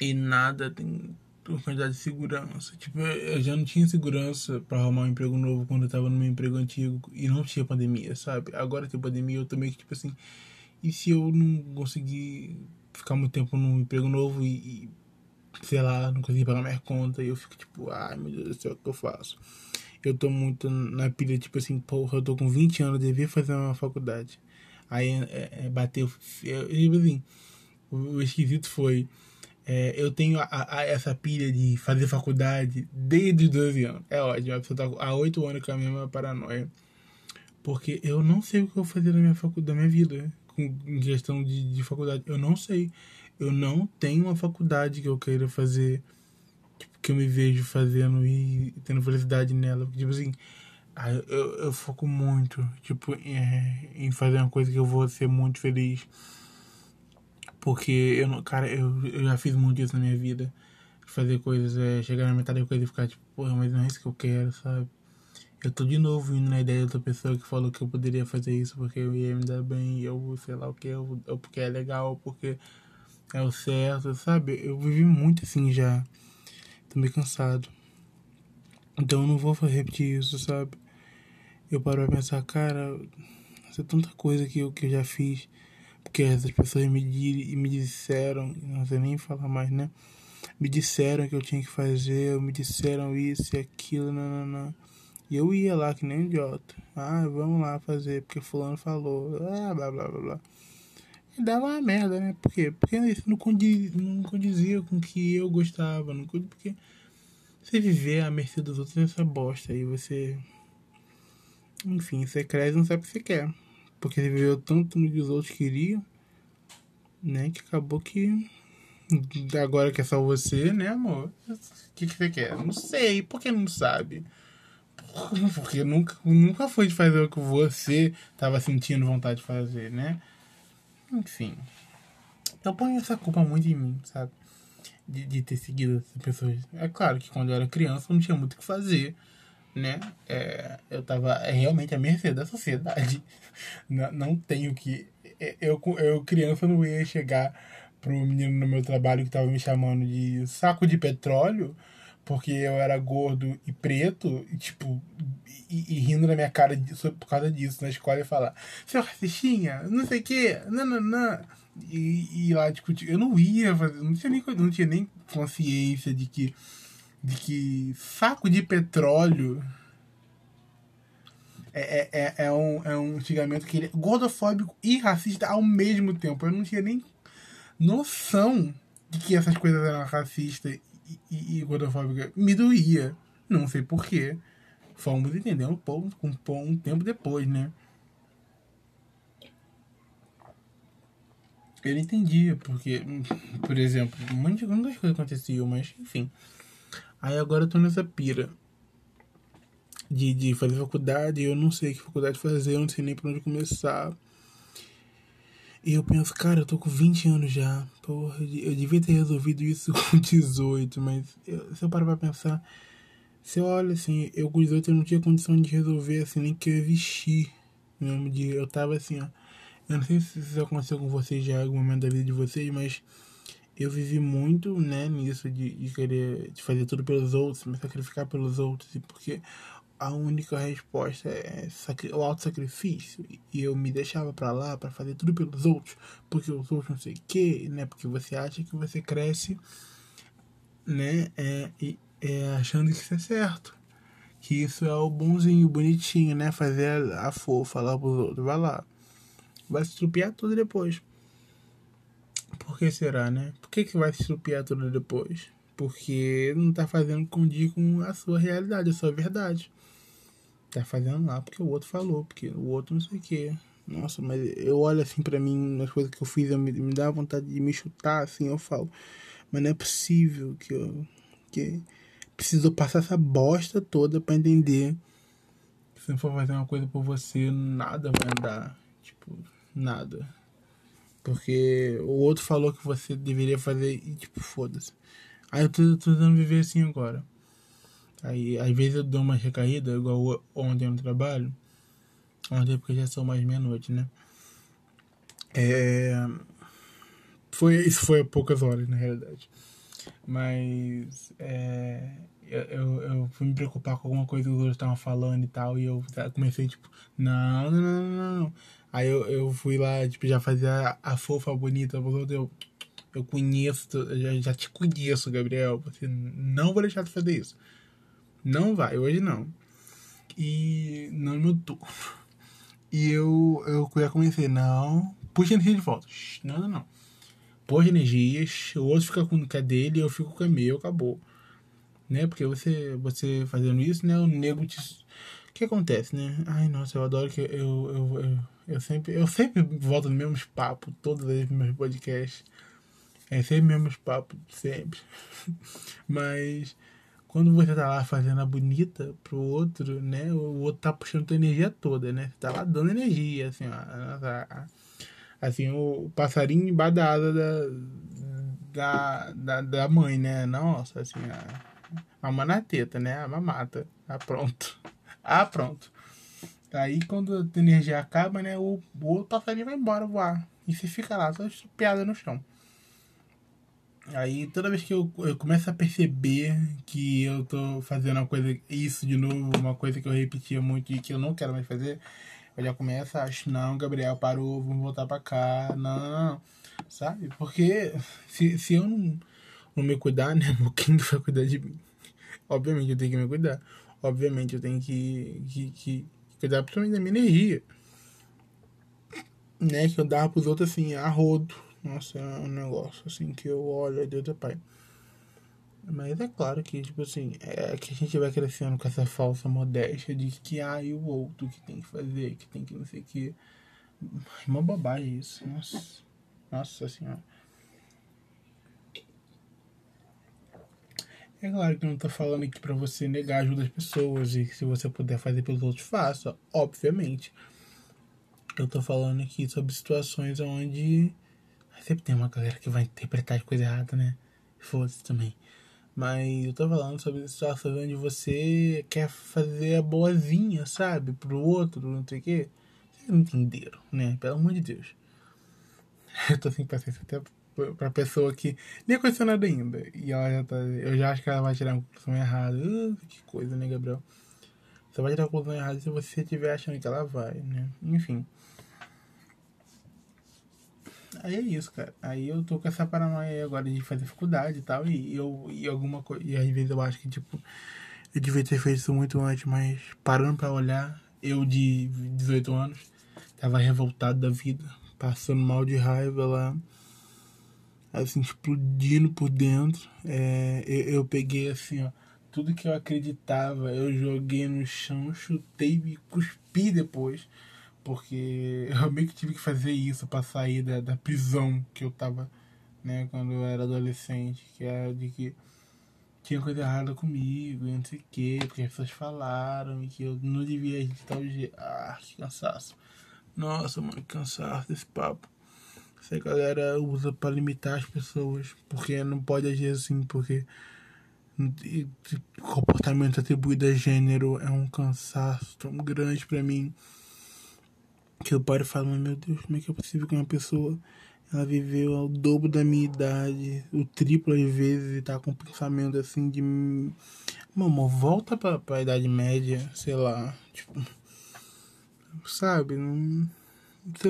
e nada tem uma quantidade de segurança. Tipo, eu já não tinha segurança para arrumar um emprego novo quando eu tava no meu emprego antigo e não tinha pandemia, sabe? Agora tem pandemia, eu tô meio que tipo assim. E se eu não conseguir ficar muito tempo num emprego novo e, e sei lá, não consegui pagar minha conta e eu fico tipo, ai meu Deus do céu, o que eu faço? Eu tô muito na pilha, tipo assim, porra, eu tô com 20 anos, devia fazer uma faculdade. Aí é, é, bateu, eu, tipo assim, o, o esquisito foi, é, eu tenho a, a, essa pilha de fazer faculdade desde os 12 anos. É ótimo, a pessoa tá há 8 anos com a mesma paranoia. Porque eu não sei o que eu vou fazer na minha faculdade, da minha vida, com questão de, de faculdade. Eu não sei. Eu não tenho uma faculdade que eu queira fazer, tipo, que eu me vejo fazendo e tendo felicidade nela. Tipo assim, eu, eu foco muito, tipo, em, em fazer uma coisa que eu vou ser muito feliz porque eu não, cara, eu, eu já fiz muito isso na minha vida. Fazer coisas, é, chegar na metade da coisa e ficar tipo, porra, mas não é isso que eu quero, sabe? Eu tô de novo indo na ideia de outra pessoa que falou que eu poderia fazer isso porque eu ia me dar bem, eu sei lá o que, ou porque é legal, porque é o certo, sabe? Eu vivi muito assim já. Tô meio cansado. Então eu não vou repetir isso, sabe? Eu paro pra pensar, cara, isso é tanta coisa que eu, que eu já fiz porque essas pessoas me, me disseram, não sei nem falar mais, né? Me disseram que eu tinha que fazer, me disseram isso e aquilo, não, não, não. E eu ia lá que nem um idiota. Ah, vamos lá fazer, porque fulano falou. Ah, blá blá blá blá. E dava uma merda, né? Por quê? Porque isso não, condiz, não condizia com o que eu gostava. Não, porque você viver à mercê dos outros é essa bosta. Aí você. Enfim, você cresce e não sabe o que você quer. Porque ele viveu tanto no que os outros queriam, né? Que acabou que. Agora que é só você, né, amor? O que, que você quer? Não sei. Por que não sabe? Porque nunca, nunca foi de fazer o que você estava sentindo vontade de fazer, né? Enfim. Eu ponho essa culpa muito em mim, sabe? De, de ter seguido essas pessoas. É claro que quando eu era criança não tinha muito o que fazer né? É, eu tava realmente à mercê da sociedade. Não, não tenho que. É, eu, eu, criança, não ia chegar pro menino no meu trabalho que tava me chamando de saco de petróleo, porque eu era gordo e preto, e tipo, e, e rindo na minha cara disso, por causa disso na escola e falar, seu racistinha, não sei o não, não. E, e lá discutir. Eu não ia fazer, não tinha nem, não tinha nem consciência de que de que saco de petróleo é, é, é, é um, é um xingamento que ele é gordofóbico e racista ao mesmo tempo. Eu não tinha nem noção de que essas coisas eram racistas e, e, gordofóbicas. Me doía. Não sei porquê. Fomos entendendo um pouco, um, um tempo depois, né? Eu não entendia, porque, por exemplo, um monte de coisas aconteciam, mas enfim. Aí agora eu tô nessa pira de, de fazer faculdade, eu não sei que faculdade fazer, eu não sei nem por onde começar. E eu penso, cara, eu tô com 20 anos já. Porra, eu devia ter resolvido isso com 18, mas eu, se eu parar pra pensar, se eu olho assim, eu com 18 eu não tinha condição de resolver assim, nem que eu vestir. Mesmo de, eu tava assim, ó. Eu não sei se isso aconteceu com vocês já em algum momento da vida de vocês, mas eu vivi muito, né, nisso de, de querer de fazer tudo pelos outros, me sacrificar pelos outros, e porque a única resposta é o auto-sacrifício. E eu me deixava para lá para fazer tudo pelos outros, porque os outros não sei o que, né? Porque você acha que você cresce, né? É, é, achando que isso é certo. Que isso é o bonzinho, bonitinho, né? Fazer a, a fofa lá pros outros. Vai lá. Vai se estrupiar tudo depois. Por que será, né? Por que, que vai se estrupiar tudo depois? Porque não tá fazendo condir com a sua realidade, a sua verdade tá fazendo lá porque o outro falou, porque o outro não sei o que. Nossa, mas eu olho assim para mim, nas coisas que eu fiz, eu me, me dá vontade de me chutar, assim, eu falo. Mas não é possível que eu. que precisou passar essa bosta toda para entender se não for fazer uma coisa por você, nada vai andar. Tipo, nada. Porque o outro falou que você deveria fazer e, tipo, foda-se. Aí eu tô, tentando viver assim agora. Aí, às vezes eu dou uma recaída, igual ontem no trabalho. Ontem, porque já são mais meia-noite, né? É... Foi, isso foi há poucas horas, na realidade. Mas é, eu, eu, eu, fui me preocupar com alguma coisa que os outros estavam falando e tal. E eu comecei, tipo, não, não, não, não. Aí eu, eu fui lá, tipo, já fazer a, a fofa bonita. Eu, Eu conheço, já, te conheço, Gabriel. Você não vai deixar de fazer isso. Não vai, hoje não. E não turno. E eu, eu já comecei, não, puxa energia de volta. Não, não, não. Puxa energias, o outro fica com a dele, eu fico com a meu, acabou. Né? Porque você, você fazendo isso, né? O nego te. O que acontece, né? Ai, nossa, eu adoro que eu, eu, eu, eu sempre, eu sempre volto no mesmo papo, todos os meus podcasts. É sempre mesmos papos, sempre. Mas quando você tá lá fazendo a bonita pro outro, né? O outro tá puxando tua energia toda, né? Você tá lá dando energia, assim, ó. Assim, o passarinho embaixo da asa da, da, da, mãe, né? Nossa, assim, a, a manateta, né? A mamata. Ah, pronto. Ah, pronto. Aí quando a energia acaba, né? O, o outro passarinho vai embora voar. E você fica lá, só estupiada no chão. Aí toda vez que eu, eu começo a perceber que eu tô fazendo uma coisa, isso de novo, uma coisa que eu repetia muito e que eu não quero mais fazer, eu já começo a achar, não, Gabriel, parou, vamos voltar pra cá, não, não, não. Sabe? Porque se, se eu não, não me cuidar, né, quem vai cuidar de mim? Obviamente eu tenho que me cuidar. Obviamente eu tenho que, que, que cuidar principalmente da minha energia. Né, que eu dava pros outros assim, a rodo nossa, é um negócio assim que eu olho, Deus é pai. Mas é claro que, tipo assim, é que a gente vai crescendo com essa falsa modéstia de que ah, e o outro que tem que fazer, que tem que não sei o que. É uma bobagem isso. Nossa. Nossa senhora. É claro que eu não tô falando aqui pra você negar a ajuda das pessoas e se você puder fazer pelos outros, faça. Obviamente. Eu tô falando aqui sobre situações onde Sempre tem uma galera que vai interpretar de coisa errada, né? Foda-se também. Mas eu tô falando sobre situações onde você quer fazer a boazinha, sabe? Pro outro, não sei o quê. Vocês não entenderam, né? Pelo amor de Deus. Eu tô sem paciência até pra pessoa que nem conheceu nada ainda. E ela já tá. Eu já acho que ela vai tirar uma conclusão errada. Uh, que coisa, né, Gabriel? Você vai tirar a conclusão errada se você estiver achando que ela vai, né? Enfim. Aí é isso, cara. Aí eu tô com essa paranoia agora de fazer faculdade e tal. E eu e alguma coisa. E às vezes eu acho que, tipo, eu devia ter feito isso muito antes, mas parando pra olhar, eu de 18 anos, tava revoltado da vida, passando mal de raiva lá, assim, explodindo por dentro. É, eu, eu peguei assim, ó, tudo que eu acreditava, eu joguei no chão, chutei e cuspi depois. Porque eu meio que tive que fazer isso para sair da, da prisão que eu tava, né, quando eu era adolescente, que era de que tinha coisa errada comigo, e não sei o que, porque as pessoas falaram e que eu não devia agir de tal jeito. Ah, que cansaço. Nossa, mano, que cansaço desse papo. Essa galera usa para limitar as pessoas, porque não pode agir assim, porque comportamento atribuído a gênero é um cansaço tão grande para mim que eu paro e falo, meu Deus, como é que é possível que uma pessoa ela viveu ao dobro da minha idade, o triplo às vezes, e tá com um pensamento assim de. Mamãe, volta pra, pra idade média, sei lá, tipo. Sabe? Não,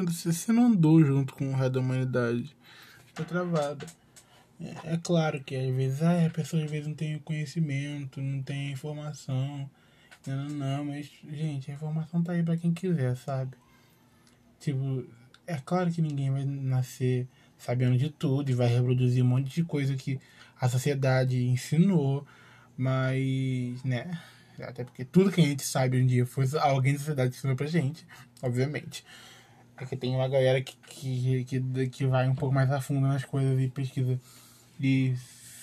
você, você não andou junto com o resto da humanidade. Tá travada. É, é, claro que às vezes ah, a pessoa às vezes não tem conhecimento, não tem informação. Não, não, não, mas, gente, a informação tá aí pra quem quiser, sabe? Tipo, é claro que ninguém vai nascer sabendo de tudo e vai reproduzir um monte de coisa que a sociedade ensinou, mas, né? Até porque tudo que a gente sabe um dia foi alguém da sociedade que ensinou pra gente, obviamente. É que tem uma galera que, que, que, que vai um pouco mais a fundo nas coisas e pesquisa e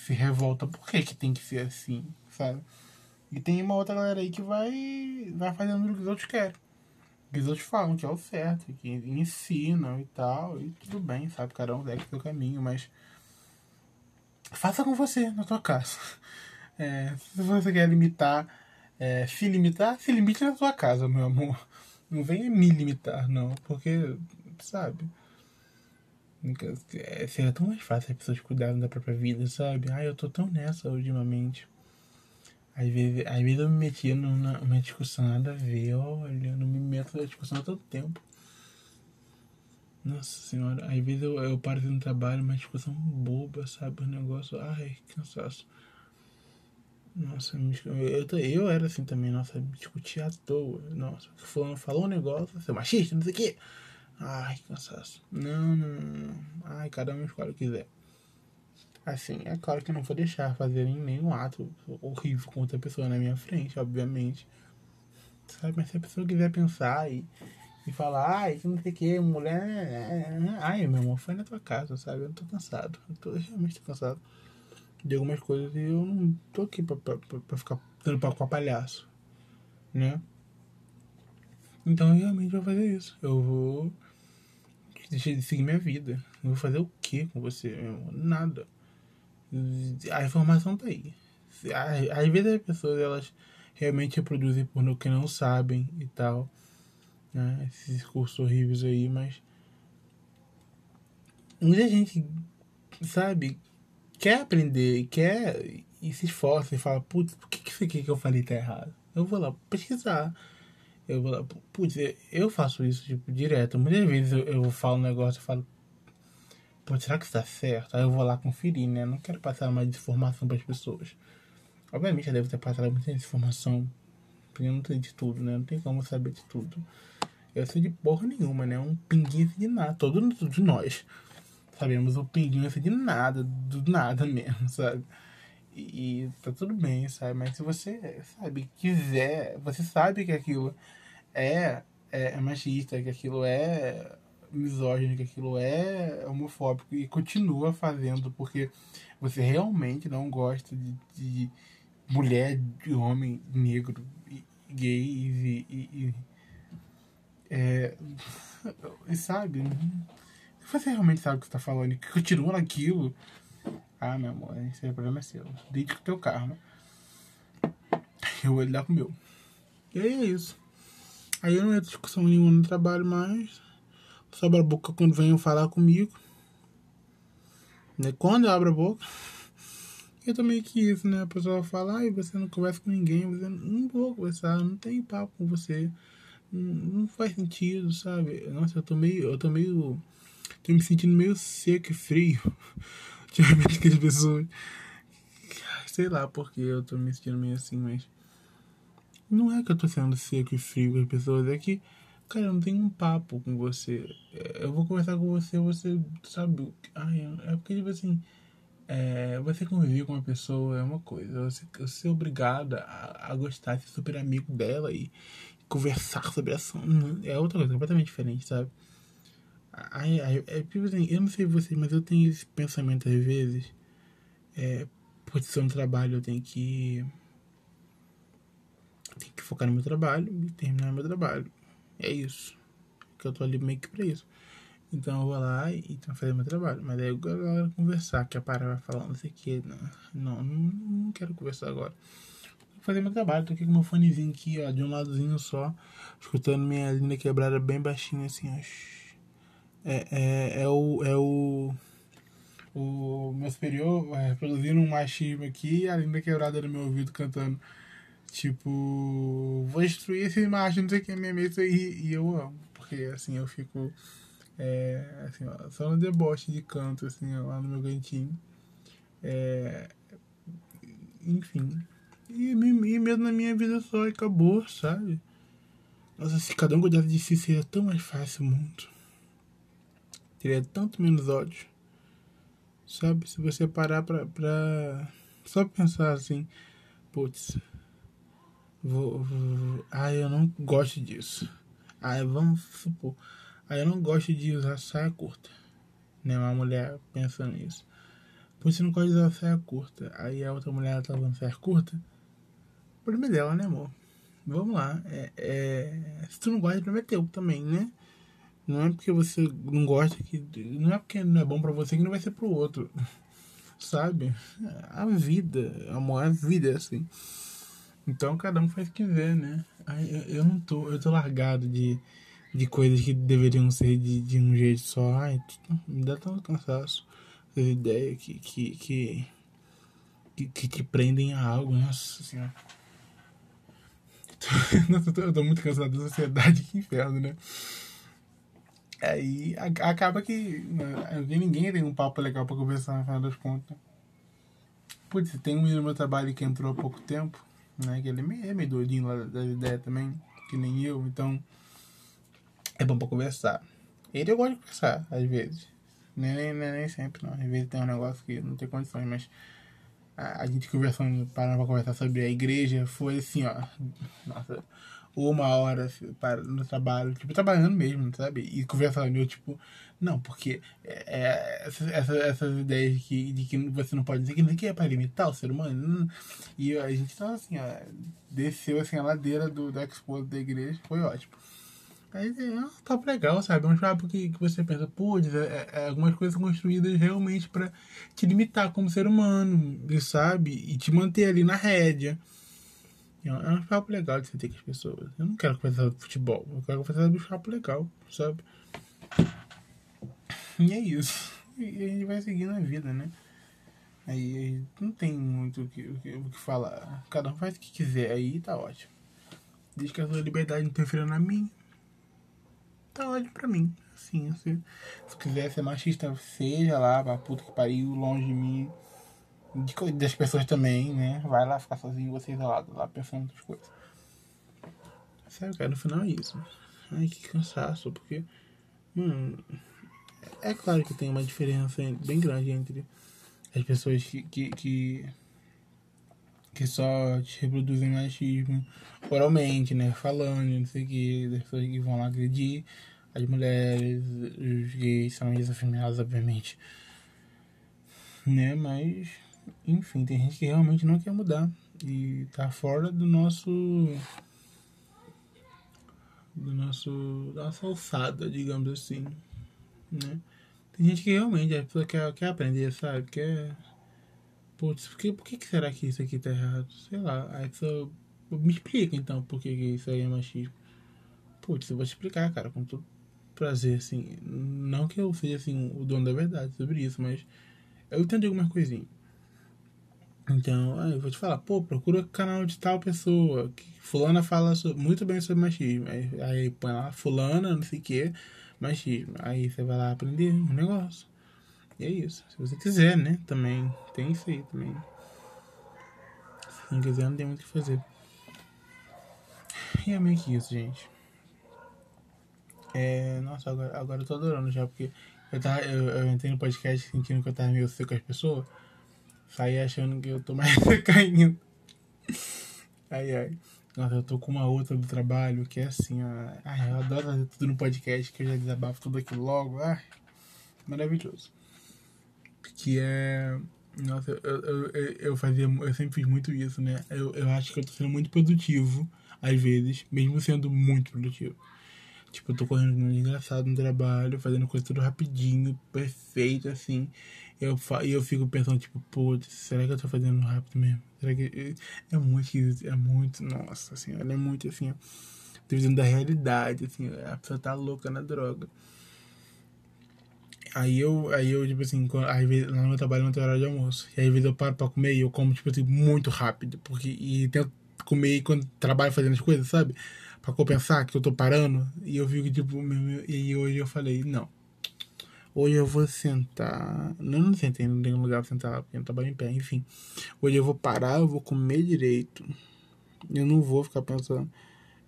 se revolta. Por que, que tem que ser assim, sabe? E tem uma outra galera aí que vai, vai fazendo o que os outros querem outros falam que é o certo, que ensinam e tal, e tudo bem, sabe? Cada um segue seu caminho, mas faça com você na tua casa. É, se você quer limitar, é, se limitar, se limite na tua casa, meu amor. Não venha me limitar, não, porque, sabe? É, seria tão mais fácil as pessoas cuidarem da própria vida, sabe? Ai, eu tô tão nessa ultimamente. Às vezes, às vezes eu me metia numa, numa discussão nada a ver, olha, eu não me meto na discussão tanto tempo. Nossa senhora, às vezes eu, eu paro no trabalho, mas discussão boba, sabe? O negócio, ai, cansaço. Nossa, eu, eu era assim também, nossa, me discutia à toa. Nossa, fulano falou um negócio, seu machista, não sei o quê. Ai, cansaço. Não, não, não. Ai, cada um escolhe o que quiser. Assim, é claro que eu não vou deixar fazerem nenhum ato horrível com outra pessoa na minha frente, obviamente. Sabe, mas se a pessoa quiser pensar e, e falar, ai, que não sei o que, mulher. Ai, meu amor, foi na tua casa, sabe? Eu tô cansado. Eu tô realmente cansado de algumas coisas e eu não tô aqui pra, pra, pra ficar dando papo com a palhaço, né? Então eu realmente vou fazer isso. Eu vou deixar de seguir minha vida. Eu vou fazer o que com você, meu amor? Nada. A informação tá aí. Às vezes as pessoas elas realmente reproduzem por no que não sabem e tal. Né? Esses discursos horríveis aí, mas. Muita gente, sabe, quer aprender, quer e se esforça e fala, putz, por que, que isso aqui que eu falei tá errado? Eu vou lá pesquisar. Eu vou lá, putz, eu faço isso, tipo, direto. Muitas vezes eu, eu falo um negócio e falo, pô, será que está certo? Aí eu vou lá conferir, né? Não quero passar mais informação para as pessoas. Obviamente, eu devo ter passado muita informação, porque eu não sei de tudo, né? Não tem como saber de tudo. Eu sei de porra nenhuma, né? Um pinguinho de nada. Todos de nós sabemos o pinguinho de nada, do nada mesmo, sabe? E, e tá tudo bem, sabe? Mas se você, sabe, quiser, você sabe que aquilo é, é, é machista, que aquilo é misógino, que aquilo é homofóbico e continua fazendo porque você realmente não gosta de, de mulher, de homem negro, gays e, e, e, é, e sabe? Você realmente sabe o que você tá falando e continua naquilo. Ah, meu amor, esse problema é seu. Com o teu karma. Eu vou lidar com o meu. E aí é isso. Aí eu não entro discussão nenhuma no trabalho mais. Só abro a boca quando venham falar comigo. Né? Quando eu abro a boca. Eu também que isso, né? A pessoa fala, ai, você não conversa com ninguém, você não vou conversar, não tem papo com você. Não, não faz sentido, sabe? Nossa, eu tô meio. Eu tô meio. Tô me sentindo meio seco e frio. Ultimamente que as pessoas. Sei lá porque eu tô me sentindo meio assim, mas. Não é que eu tô sendo seco e frio com as pessoas, é que Cara, eu não tenho um papo com você. É, eu vou conversar com você, você sabe. Ai, é porque, tipo assim. É, você conviver com uma pessoa é uma coisa. Você, você é obrigada a, gostar, ser super amigo dela e conversar sobre assunto. É outra coisa, completamente diferente, sabe? Ai, ai, é, tipo assim, eu não sei você, mas eu tenho esse pensamento às vezes. É, por ser um trabalho, eu tenho que. Tenho que focar no meu trabalho e terminar meu trabalho. É isso. Que eu tô ali meio que pra isso. Então eu vou lá e, e fazer meu trabalho. Mas aí eu quero conversar, que a para vai falar não sei o que. Não, não, não quero conversar agora. Fazer meu trabalho. Tô aqui com meu fonezinho aqui, ó, de um ladozinho só. Escutando minha linda quebrada bem baixinho assim, ó. É, é, é o. É o. O meu superior é, reproduzindo um machismo aqui e a linda quebrada no meu ouvido cantando. Tipo, vou destruir essa imagem, não sei o que, minha mesa e, e eu amo. Porque assim eu fico é, assim, ó, só no deboche de canto, assim, ó, lá no meu cantinho. É, enfim. E, e mesmo na minha vida só acabou, sabe? Nossa, se cada um cuidasse de si seria tão mais fácil o mundo. Teria tanto menos ódio. Sabe? Se você parar pra, pra só pensar assim, putz, Vou, vou, ah, eu não gosto disso. Ah, vamos supor. Ah, eu não gosto de usar saia curta. Né? Uma mulher pensa nisso. Por isso não gosta de usar saia curta. Aí a outra mulher tá usando saia curta. Problema dela, né, amor? Vamos lá. É, é... Se tu não gosta, o problema é teu também, né? Não é porque você não gosta que. Não é porque não é bom pra você que não vai ser pro outro. Sabe? A vida, amor, a vida é assim. Então cada um faz o que quiser, né? Eu, eu não tô, eu tô largado de, de coisas que deveriam ser de, de um jeito só. Ai, me dá tanto cansaço. As ideias que, que, que, que, que te prendem a algo, nossa senhora. Nossa, eu tô, eu tô muito cansado da sociedade, que inferno, né? Aí acaba que né, ninguém tem um papo legal pra conversar no final das contas. Putz, tem um menino no meu trabalho que entrou há pouco tempo, né? Que ele é meio, é meio doidinho lá das ideias também, que nem eu, então é bom pra conversar. Ele eu gosto de conversar, às vezes. Nem, nem, nem, nem sempre, não. Às vezes tem um negócio que não tem condições, mas a, a gente conversando, parando pra conversar sobre a igreja, foi assim, ó. Nossa, uma hora assim, para, no trabalho, tipo, trabalhando mesmo, sabe? E conversando, eu, tipo, não, porque é, é, essas, essas, ideias de que, de que você não pode dizer que não que é para limitar o ser humano. E a gente tava assim, ó, desceu assim a ladeira do, do expo da igreja, foi ótimo. Aí é um papo legal, sabe? É um papo que, que você pensa, pô, é, é, algumas coisas construídas realmente pra te limitar como ser humano, sabe? E te manter ali na rédea. É um, é um papo legal de você ter com as pessoas. Eu não quero conversar sobre futebol, eu quero conversar sobre um papo legal, sabe? E é isso. E a gente vai seguindo a vida, né? Aí não tem muito o que, o que, o que falar. Cada um faz o que quiser, aí tá ótimo. Desde que a sua liberdade não interfira na minha, tá ótimo pra mim. Assim, se, se quiser ser machista, seja lá, pra puta que pariu, longe de mim. De, das pessoas também, né? Vai lá ficar sozinho, você isolado, lá pensando outras coisas. Sério, cara, no final é isso. Ai, que cansaço, porque. Mano. É claro que tem uma diferença bem grande entre as pessoas que. que, que que só te reproduzem machismo oralmente, né? Falando, não sei o que, das pessoas que vão lá agredir as mulheres, os gays são eles afeminados, obviamente. Né? Mas, enfim, tem gente que realmente não quer mudar. E tá fora do nosso. Do nosso. da nossa alçada, digamos assim. Né? Tem gente que realmente, a pessoa quer, quer aprender, sabe? Quer. Putz, por que, por que será que isso aqui tá errado? Sei lá. Aí a pessoa. Me explica então por que, isso aí é machismo. Putz, eu vou te explicar, cara, com todo prazer, assim. Não que eu seja assim o dono da verdade sobre isso, mas eu entendi algumas coisinhas. Então, aí eu vou te falar, pô, procura canal de tal pessoa. Que fulana fala so- muito bem sobre machismo. Aí, aí põe lá, fulana, não sei o que, machismo. Aí você vai lá aprender um negócio. E é isso. Se você quiser, né? Também tem isso aí também. Se não quiser, não tem muito o que fazer. E é meio que isso, gente. É, nossa, agora, agora eu tô adorando já, porque eu, tava, eu, eu entrei no podcast sentindo que eu tava meio seco com as pessoas. Saí achando que eu tô mais caindo. Ai, ai. Nossa, eu tô com uma outra do trabalho que é assim, ó. Ai, eu adoro fazer tudo no podcast, que eu já desabafo tudo aqui logo. Ai, maravilhoso. Que é. Nossa, eu, eu, eu, eu fazia. Eu sempre fiz muito isso, né? Eu, eu acho que eu tô sendo muito produtivo, às vezes, mesmo sendo muito produtivo. Tipo, eu tô correndo muito engraçado no trabalho, fazendo coisa tudo rapidinho, perfeito, assim. Eu, fa- e eu fico pensando, tipo, putz, será que eu tô fazendo rápido mesmo? Será que. É muito esquisito, é muito. Nossa senhora, é muito assim, ó. Divisão da realidade, assim, a pessoa tá louca na droga. Aí eu, aí eu, tipo assim, quando, às vezes, lá no meu trabalho não tem hora de almoço. E aí, às vezes eu paro pra comer e eu como, tipo assim, muito rápido. Porque, e tento comer quando trabalho fazendo as coisas, sabe? Pra compensar que eu tô parando. E eu fico, tipo, meu, meu, e hoje eu falei, não. Hoje eu vou sentar. Não, não sentei, não tem lugar pra sentar porque eu trabalho em pé, enfim. Hoje eu vou parar, eu vou comer direito. Eu não vou ficar pensando.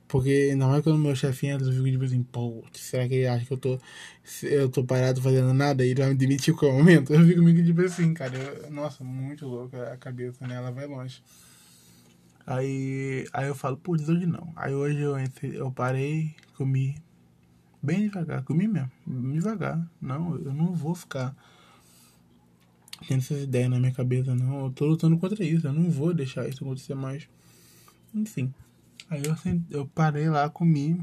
Porque ainda mais quando meu chefe entra, eu fico tipo assim, pô, será que ele acha que eu tô, eu tô parado fazendo nada e ele vai me demitir em qualquer momento? Eu fico meio que tipo assim, cara, eu- nossa, muito louca a cabeça, né? Ela vai longe. Aí, aí eu falo, putz, hoje não. Aí hoje eu, eu parei, comi bem devagar, comi mesmo, devagar. Não, eu não vou ficar tendo essas ideias na minha cabeça, não. Eu tô lutando contra isso, eu não vou deixar isso acontecer mais. Enfim. Aí eu, eu parei lá, comi.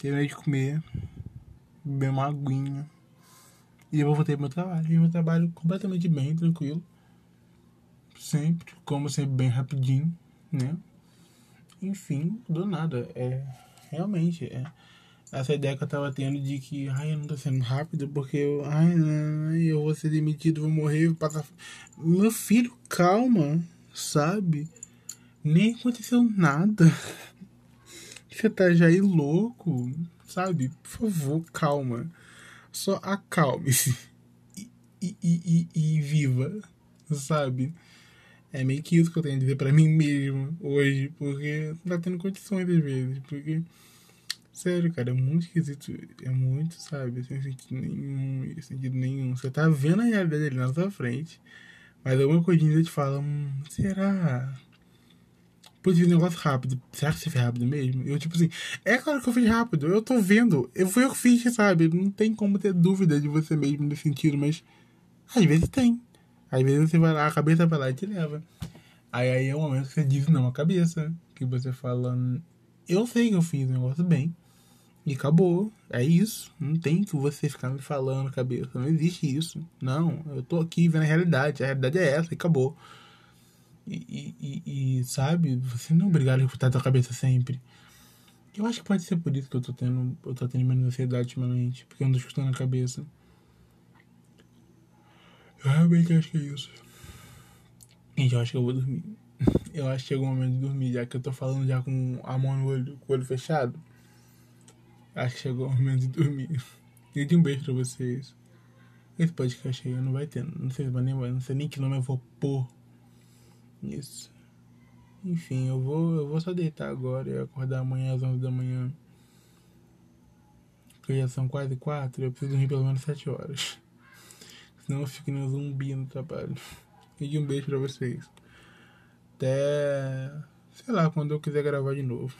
Terminei de comer. Bebi uma aguinha. E eu voltei pro meu trabalho. E meu trabalho completamente bem, tranquilo. Sempre, como sempre, bem rapidinho, né? Enfim, do nada. É. Realmente, é. Essa ideia que eu tava tendo de que, ai, eu não tô sendo rápido porque eu, ai, eu vou ser demitido, vou morrer, vou passar. Meu filho, calma, sabe? Nem aconteceu nada. Você tá já aí louco. sabe? Por favor, calma. Só acalme-se. E, e, e, e, viva, sabe? É meio que isso que eu tenho a dizer pra mim mesmo hoje, porque não tá tendo condições às vezes, porque. Sério, cara, é muito esquisito. É muito, sabe? Sem sentido nenhum, sem sentido nenhum. Você tá vendo a realidade ali na sua frente, mas alguma coisinha te fala, hum, será? Putz, um negócio rápido. Será que você fez rápido mesmo? Eu, tipo assim, é claro que eu fiz rápido. Eu tô vendo. Eu fui eu que fiz, sabe? Não tem como ter dúvida de você mesmo nesse sentido, mas às vezes tem. Às vezes você vai lá, a cabeça vai lá e te leva. Aí, aí é o momento que você diz não a cabeça. Que você fala, eu sei que eu fiz o negócio bem. E acabou. É isso. Não tem que você ficar me falando cabeça. Não existe isso. Não. Eu tô aqui vendo a realidade. A realidade é essa e acabou. E, e, e, sabe, você não é obrigado a escutar tua cabeça sempre. Eu acho que pode ser por isso que eu tô tendo, eu tô tendo menos ansiedade ultimamente, porque eu ando escutando a cabeça. Eu realmente acho que é isso. Gente, eu acho que eu vou dormir. Eu acho que chegou o momento de dormir, já que eu tô falando já com a mão no olho, com o olho fechado. Acho que chegou o momento de dormir. E de um beijo pra vocês. Esse podcast aí não vai ter, não sei, nem, não sei nem que nome eu vou pôr isso. Enfim, eu vou, eu vou só deitar agora e acordar amanhã às 11 da manhã. Porque já são quase quatro eu preciso dormir pelo menos 7 horas. Senão eu fico no zumbi no trabalho. E um beijo pra vocês. Até. sei lá, quando eu quiser gravar de novo.